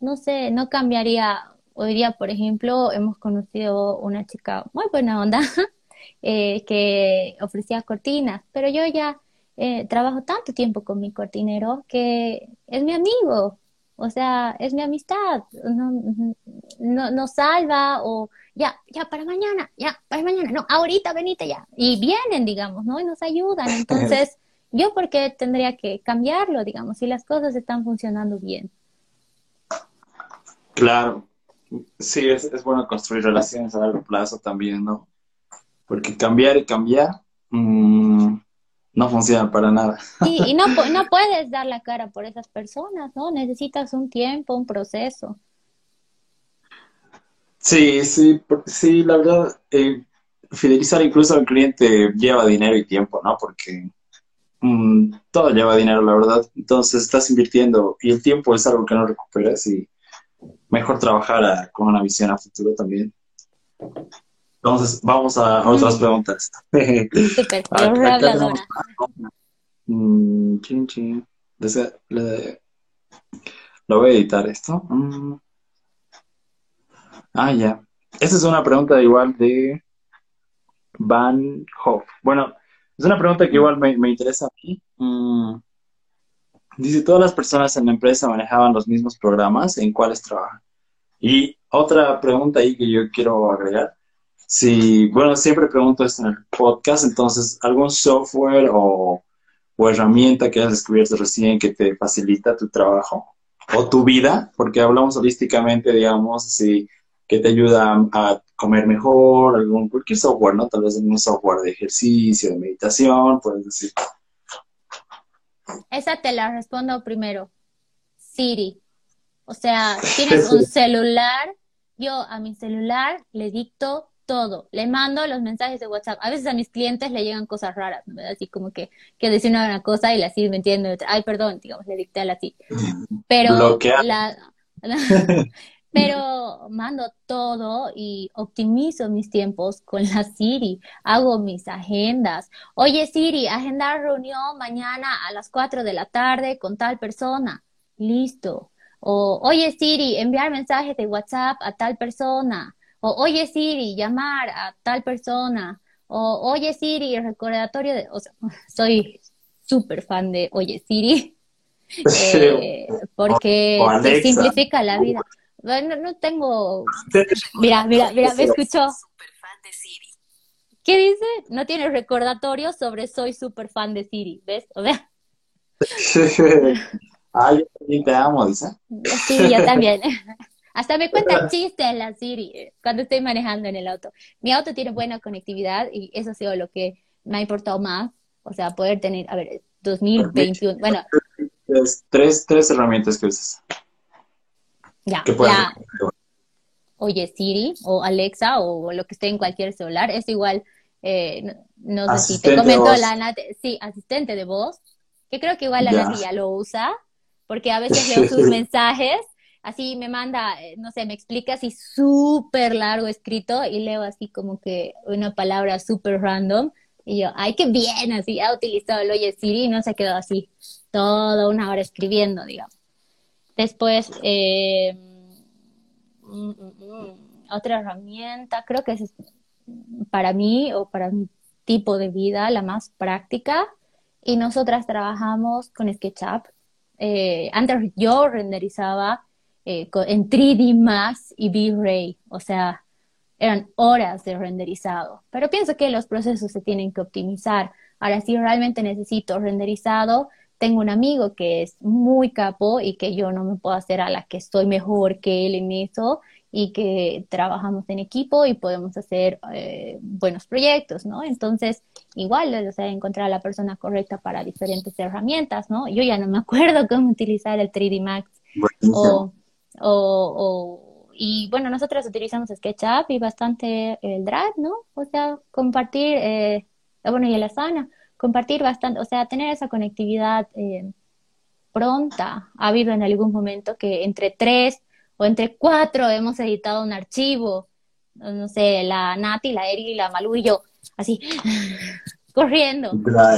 no sé, no cambiaría. Hoy día, por ejemplo, hemos conocido una chica muy buena onda (laughs) eh, que ofrecía cortinas, pero yo ya eh, trabajo tanto tiempo con mi cortinero que es mi amigo, o sea, es mi amistad, no, no, no salva o ya, ya para mañana, ya para mañana, no, ahorita venite ya. Y vienen, digamos, ¿no? Y nos ayudan. (laughs) Entonces, yo por qué tendría que cambiarlo, digamos, si las cosas están funcionando bien. Claro, sí, es, es bueno construir relaciones a largo plazo también, ¿no? Porque cambiar y cambiar mm, no funciona para nada. Y, y no, (laughs) no puedes dar la cara por esas personas, ¿no? Necesitas un tiempo, un proceso. Sí, sí, sí, la verdad, eh, fidelizar incluso al cliente lleva dinero y tiempo, ¿no? Porque mm, todo lleva dinero, la verdad. Entonces estás invirtiendo y el tiempo es algo que no recuperas y mejor trabajar con una visión a futuro también. Entonces, vamos a otras preguntas. (laughs) Súper, yo mm, chin, chin. Lo voy a editar esto. Mm. Ah, ya. Esa es una pregunta igual de Van Hoff. Bueno, es una pregunta que igual me, interesa a mí. Mm. Dice, ¿todas las personas en la empresa manejaban los mismos programas? ¿En cuáles trabajan? Y otra pregunta ahí que yo quiero agregar. Si, bueno, siempre pregunto esto en el podcast, entonces, ¿algún software o, o herramienta que has descubierto recién que te facilita tu trabajo o tu vida? Porque hablamos holísticamente, digamos, si que te ayuda a comer mejor, algún, cualquier software, ¿no? Tal vez un software de ejercicio, de meditación, puedes decir. esa te la respondo primero. Siri. O sea, (laughs) tienes un celular, yo a mi celular le dicto todo, le mando los mensajes de WhatsApp. A veces a mis clientes le llegan cosas raras, ¿no? así como que, que decir una cosa y la sigue entiendo. Ay, perdón, digamos, le dicté a la así. Pero la, (laughs) pero mando todo y optimizo mis tiempos con la Siri, hago mis agendas. Oye Siri, agendar reunión mañana a las 4 de la tarde con tal persona. Listo. O, oye Siri, enviar mensajes de WhatsApp a tal persona. O, oye Siri, llamar a tal persona. O, oye Siri, recordatorio de... O sea, (laughs) soy súper fan de Oye Siri. (laughs) Eh, porque simplifica la vida. No, no tengo... Mira, mira, mira, me escuchó. ¿Qué dice? No tiene recordatorio sobre soy súper fan de Siri, ¿ves? O sea... (laughs) Ay, yo también te amo, dice. Sí, yo también. Hasta me cuenta chistes la Siri eh, cuando estoy manejando en el auto. Mi auto tiene buena conectividad y eso ha sido lo que me ha importado más. O sea, poder tener, a ver, 2021. Bueno. Tres, tres herramientas que usas. Ya, ya. Oye, Siri o Alexa o lo que esté en cualquier celular, es igual. Eh, no, sé si te comentó la sí, asistente de voz, que creo que igual la Nati ya lo usa, porque a veces (laughs) leo sus (laughs) mensajes, así me manda, eh, no sé, me explica así súper largo escrito y leo así como que una palabra súper random. Y yo, ay, qué bien, así ha utilizado el Oye Siri y no se quedó así toda una hora escribiendo, digamos. Después, eh, mm, mm, mm, otra herramienta, creo que es para mí o para mi tipo de vida la más práctica. Y nosotras trabajamos con SketchUp. Eh, antes yo renderizaba eh, en 3D Max y V-Ray, o sea, eran horas de renderizado. Pero pienso que los procesos se tienen que optimizar. Ahora, si realmente necesito renderizado, tengo un amigo que es muy capo y que yo no me puedo hacer a la que estoy mejor que él en eso y que trabajamos en equipo y podemos hacer eh, buenos proyectos, ¿no? Entonces, igual, o sea, encontrar a la persona correcta para diferentes herramientas, ¿no? Yo ya no me (laughs) acuerdo cómo utilizar el 3D Max o, o, y bueno, nosotros utilizamos SketchUp y bastante el Drive, ¿no? O sea, compartir, eh, bueno, y el Asana, compartir bastante, o sea, tener esa conectividad eh, pronta. Ha habido en algún momento que entre tres o entre cuatro hemos editado un archivo, no sé, la Nati, la Eri, la Malú y yo, así, (laughs) corriendo,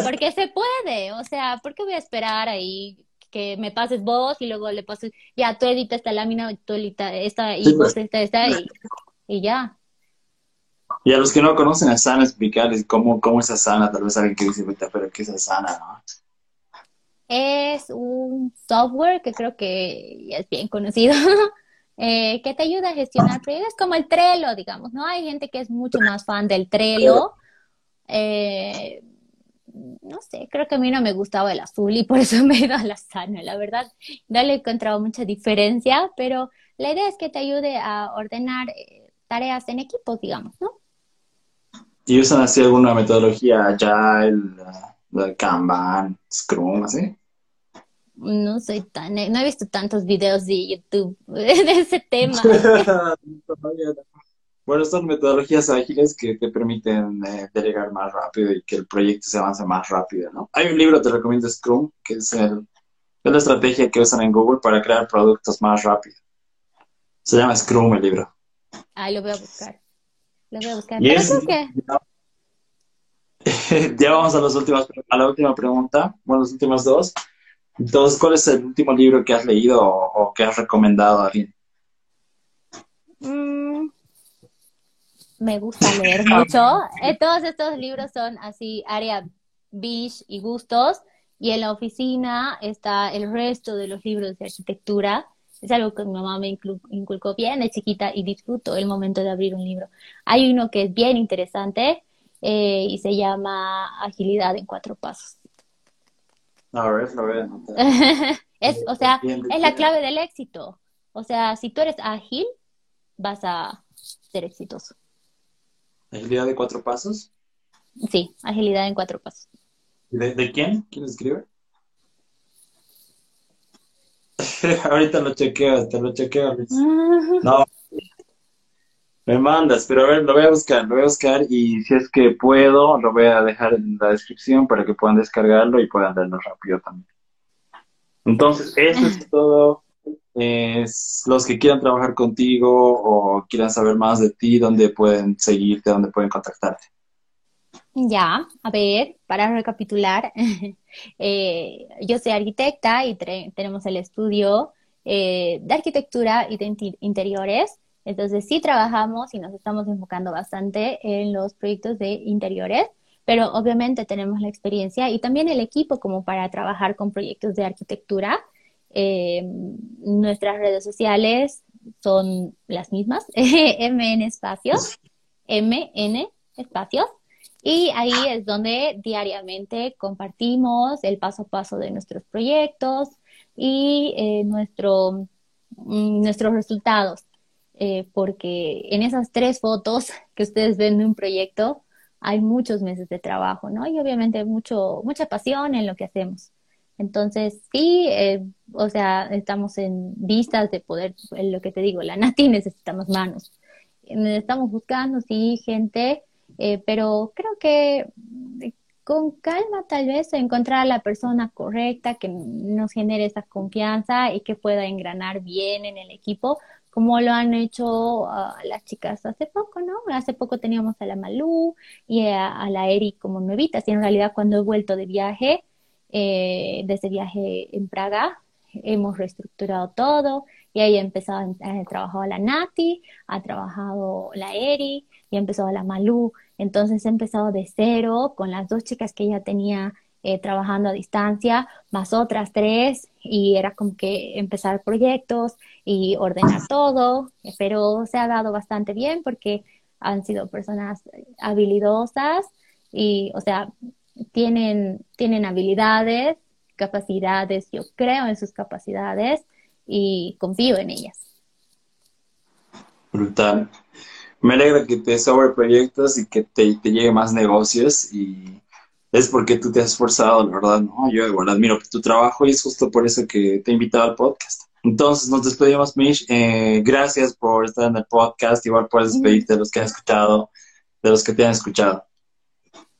porque se puede, o sea, ¿por qué voy a esperar ahí que me pases vos y luego le pases, ya tú editas esta lámina, tú editas esta y vos esta, esta y, ya. Y a los que no conocen a Sana, explicarles cómo, cómo es Asana, tal vez alguien que dice, pero ¿qué es Asana? ¿no? Es un software que creo que ya es bien conocido, (laughs) Eh, que te ayuda a gestionar proyectos, como el Trello, digamos, ¿no? Hay gente que es mucho más fan del Trello. Eh, no sé, creo que a mí no me gustaba el azul y por eso (laughs) me he ido a la sana, la verdad. No le he encontrado mucha diferencia, pero la idea es que te ayude a ordenar eh, tareas en equipos, digamos, ¿no? ¿Y usan así alguna metodología ya el Kanban, Scrum, así? no soy tan, no he visto tantos videos de YouTube (laughs) de ese tema. (laughs) bueno, son metodologías ágiles que te permiten eh, delegar más rápido y que el proyecto se avance más rápido, ¿no? Hay un libro, te recomiendo Scrum, que es, el, la estrategia que usan en Google para crear productos más rápido. Se llama Scrum el libro. Ah, lo voy a buscar. Lo voy a buscar. ¿Pero qué? (laughs) Ya, vamos a, las últimas, a la última pregunta, bueno, las últimas dos. Entonces, ¿cuál es el último libro que has leído o, que has recomendado a alguien? Mm, me gusta leer (laughs) mucho. Eh, todos estos libros son así, área beach y gustos. Y en la oficina está el resto de los libros de arquitectura. Es algo que mi mamá me inculcó bien de chiquita y disfruto el momento de abrir un libro. Hay uno que es bien interesante eh, y se llama Agilidad en cuatro pasos. A ver, lo veo. (laughs) es, o sea, es la clave del éxito. O sea, si tú eres ágil, vas a ser exitoso. ¿Agilidad de cuatro pasos? Sí, agilidad en cuatro pasos. ¿De, quién? ¿Quién escribe? (laughs) Ahorita lo chequeo, te lo chequeo, Luis. No, me mandas, pero a ver, lo voy a buscar, lo voy a buscar y si es que puedo, lo voy a dejar en la descripción para que puedan descargarlo y puedan verlo rápido también. Entonces, eso es (laughs) todo. Los que quieran trabajar contigo o quieran saber más de ti, dónde pueden seguirte, dónde pueden contactarte. Ya, a ver, para recapitular, (laughs) eh, yo soy arquitecta y tenemos el estudio eh, de arquitectura y de interiores. Entonces sí trabajamos y nos estamos enfocando bastante en los proyectos de interiores, pero obviamente tenemos la experiencia y también el equipo como para trabajar con proyectos de arquitectura. Eh, nuestras redes sociales son las mismas, (laughs) MN Espacios, MN Espacios. Y ahí es donde diariamente compartimos el paso a paso de nuestros proyectos y eh, nuestro, mm, nuestros resultados. Eh, porque en esas tres fotos (laughs) que ustedes ven de un proyecto hay muchos meses de trabajo, ¿no? Y obviamente mucho, mucha pasión en lo que hacemos. Entonces, sí, eh, o sea, estamos en vistas de poder, lo que te digo, la Nati (laughs) necesitamos manos. Estamos buscando, sí, gente eh, pero creo que con calma tal vez encontrar a la persona correcta que nos genere esa confianza y que pueda engranar bien en el equipo, como lo han hecho las chicas hace poco, ¿no? Hace poco teníamos a la Malú y a, la Eri como nuevitas y en realidad cuando he vuelto de viaje, eh, de ese viaje en Praga, hemos reestructurado todo y ahí ha empezado, ha trabajado la Nati, ha trabajado la Eri y ha empezado la Malú. Entonces he empezado de cero con las dos chicas que ella tenía eh, trabajando a distancia, más otras tres, y era como que empezar proyectos y ordenar todo, pero se ha dado bastante bien porque han sido personas habilidosas y, o sea, tienen, tienen habilidades, capacidades, yo creo en sus capacidades y confío en ellas. Brutal. Me alegra que te sobre proyectos y que te, te llegue más negocios y es porque tú te has esforzado, la verdad, ¿no? Yo igual admiro tu trabajo y es justo por eso que te he invitado al podcast. Entonces, nos despedimos, Mish. Eh, gracias por estar en el podcast. Igual puedes despedirte de los que han escuchado, de los que te han escuchado.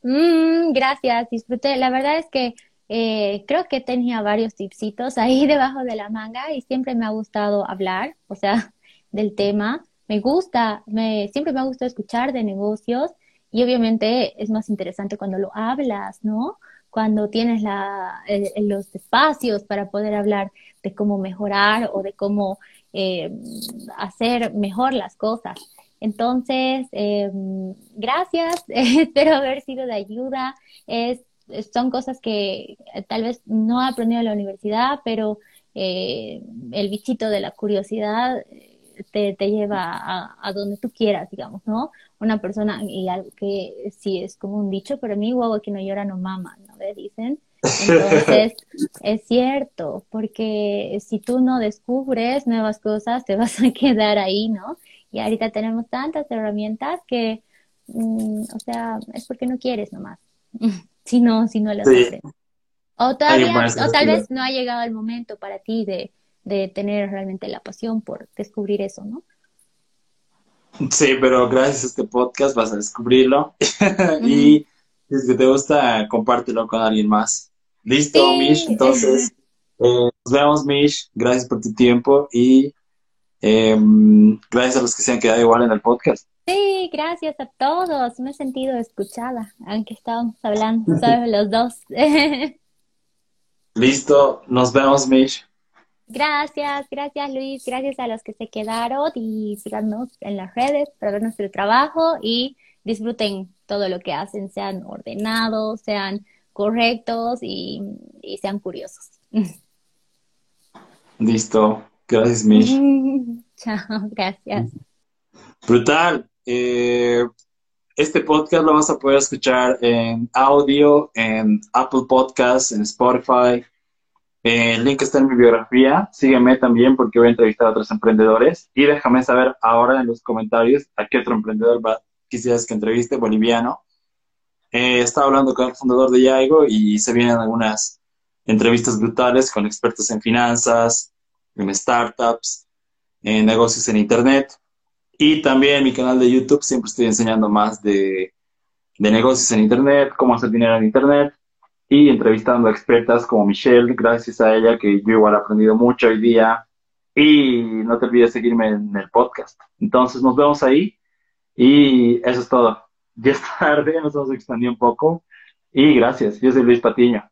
Mm, gracias, disfruté. La verdad es que eh, creo que tenía varios tipsitos ahí (laughs) debajo de la manga y siempre me ha gustado hablar, o sea, (laughs) del tema. Me gusta, me, siempre me ha gustado escuchar de negocios y obviamente es más interesante cuando lo hablas, ¿no? Cuando tienes la, los espacios para poder hablar de cómo mejorar o de cómo eh, hacer mejor las cosas. Entonces, eh, gracias, (laughs) espero haber sido de ayuda. Es son cosas que eh, tal vez no he aprendido en la universidad, pero eh, el bichito de la curiosidad te, te lleva a, a, donde tú quieras, digamos, ¿no? Una persona, y algo que sí es como un dicho, pero a mí huevo que no llora no mama, ¿no? ¿Ve? Dicen. Entonces, (laughs) es cierto, porque si tú no descubres nuevas cosas, te vas a quedar ahí, ¿no? Y ahorita tenemos tantas herramientas que, mm, o sea, es porque no quieres nomás. (laughs) si no, si no las O, todavía, o tal vez no ha llegado el momento para ti de, de tener realmente la pasión por descubrir eso, ¿no? Sí, pero gracias a este podcast vas a descubrirlo. (laughs) y si es que te gusta, compártelo con alguien más. Listo, Mish. Entonces, (laughs) eh, nos vemos, Mish. Gracias por tu tiempo y em, gracias a los que se han quedado igual en el podcast. Sí, gracias a todos. Me he sentido escuchada, aunque estábamos hablando sobre los dos. (laughs) Listo, nos vemos, Mish. Gracias, gracias Luis, gracias a los que se quedaron y síganos en las redes para ver nuestro trabajo y disfruten todo lo que hacen, sean ordenados, sean correctos y, y sean curiosos. (laughs) Listo, gracias Mish. (laughs) Chao, gracias. Brutal. Eh, este podcast lo vas a poder escuchar en audio, en Apple Podcasts, en Spotify. el link está en mi biografía. Sígueme también porque voy a entrevistar a otros emprendedores. Y déjame saber ahora en los comentarios a qué otro emprendedor va, quisieras que entreviste, boliviano. Eh, estaba hablando con el fundador de Yaigo y se vienen algunas entrevistas brutales con expertos en finanzas, en startups, en negocios en Internet. Y también mi canal de YouTube, siempre estoy enseñando más de, de negocios en Internet, cómo hacer dinero en Internet y entrevistando a expertas como Michelle, gracias a ella que yo igual he aprendido mucho hoy día. Y no te olvides seguirme en el podcast. Entonces nos vemos ahí y eso es todo. (laughs) Ya es tarde, nos hemos extendido un poco. Y gracias, yo soy Luis Patiño.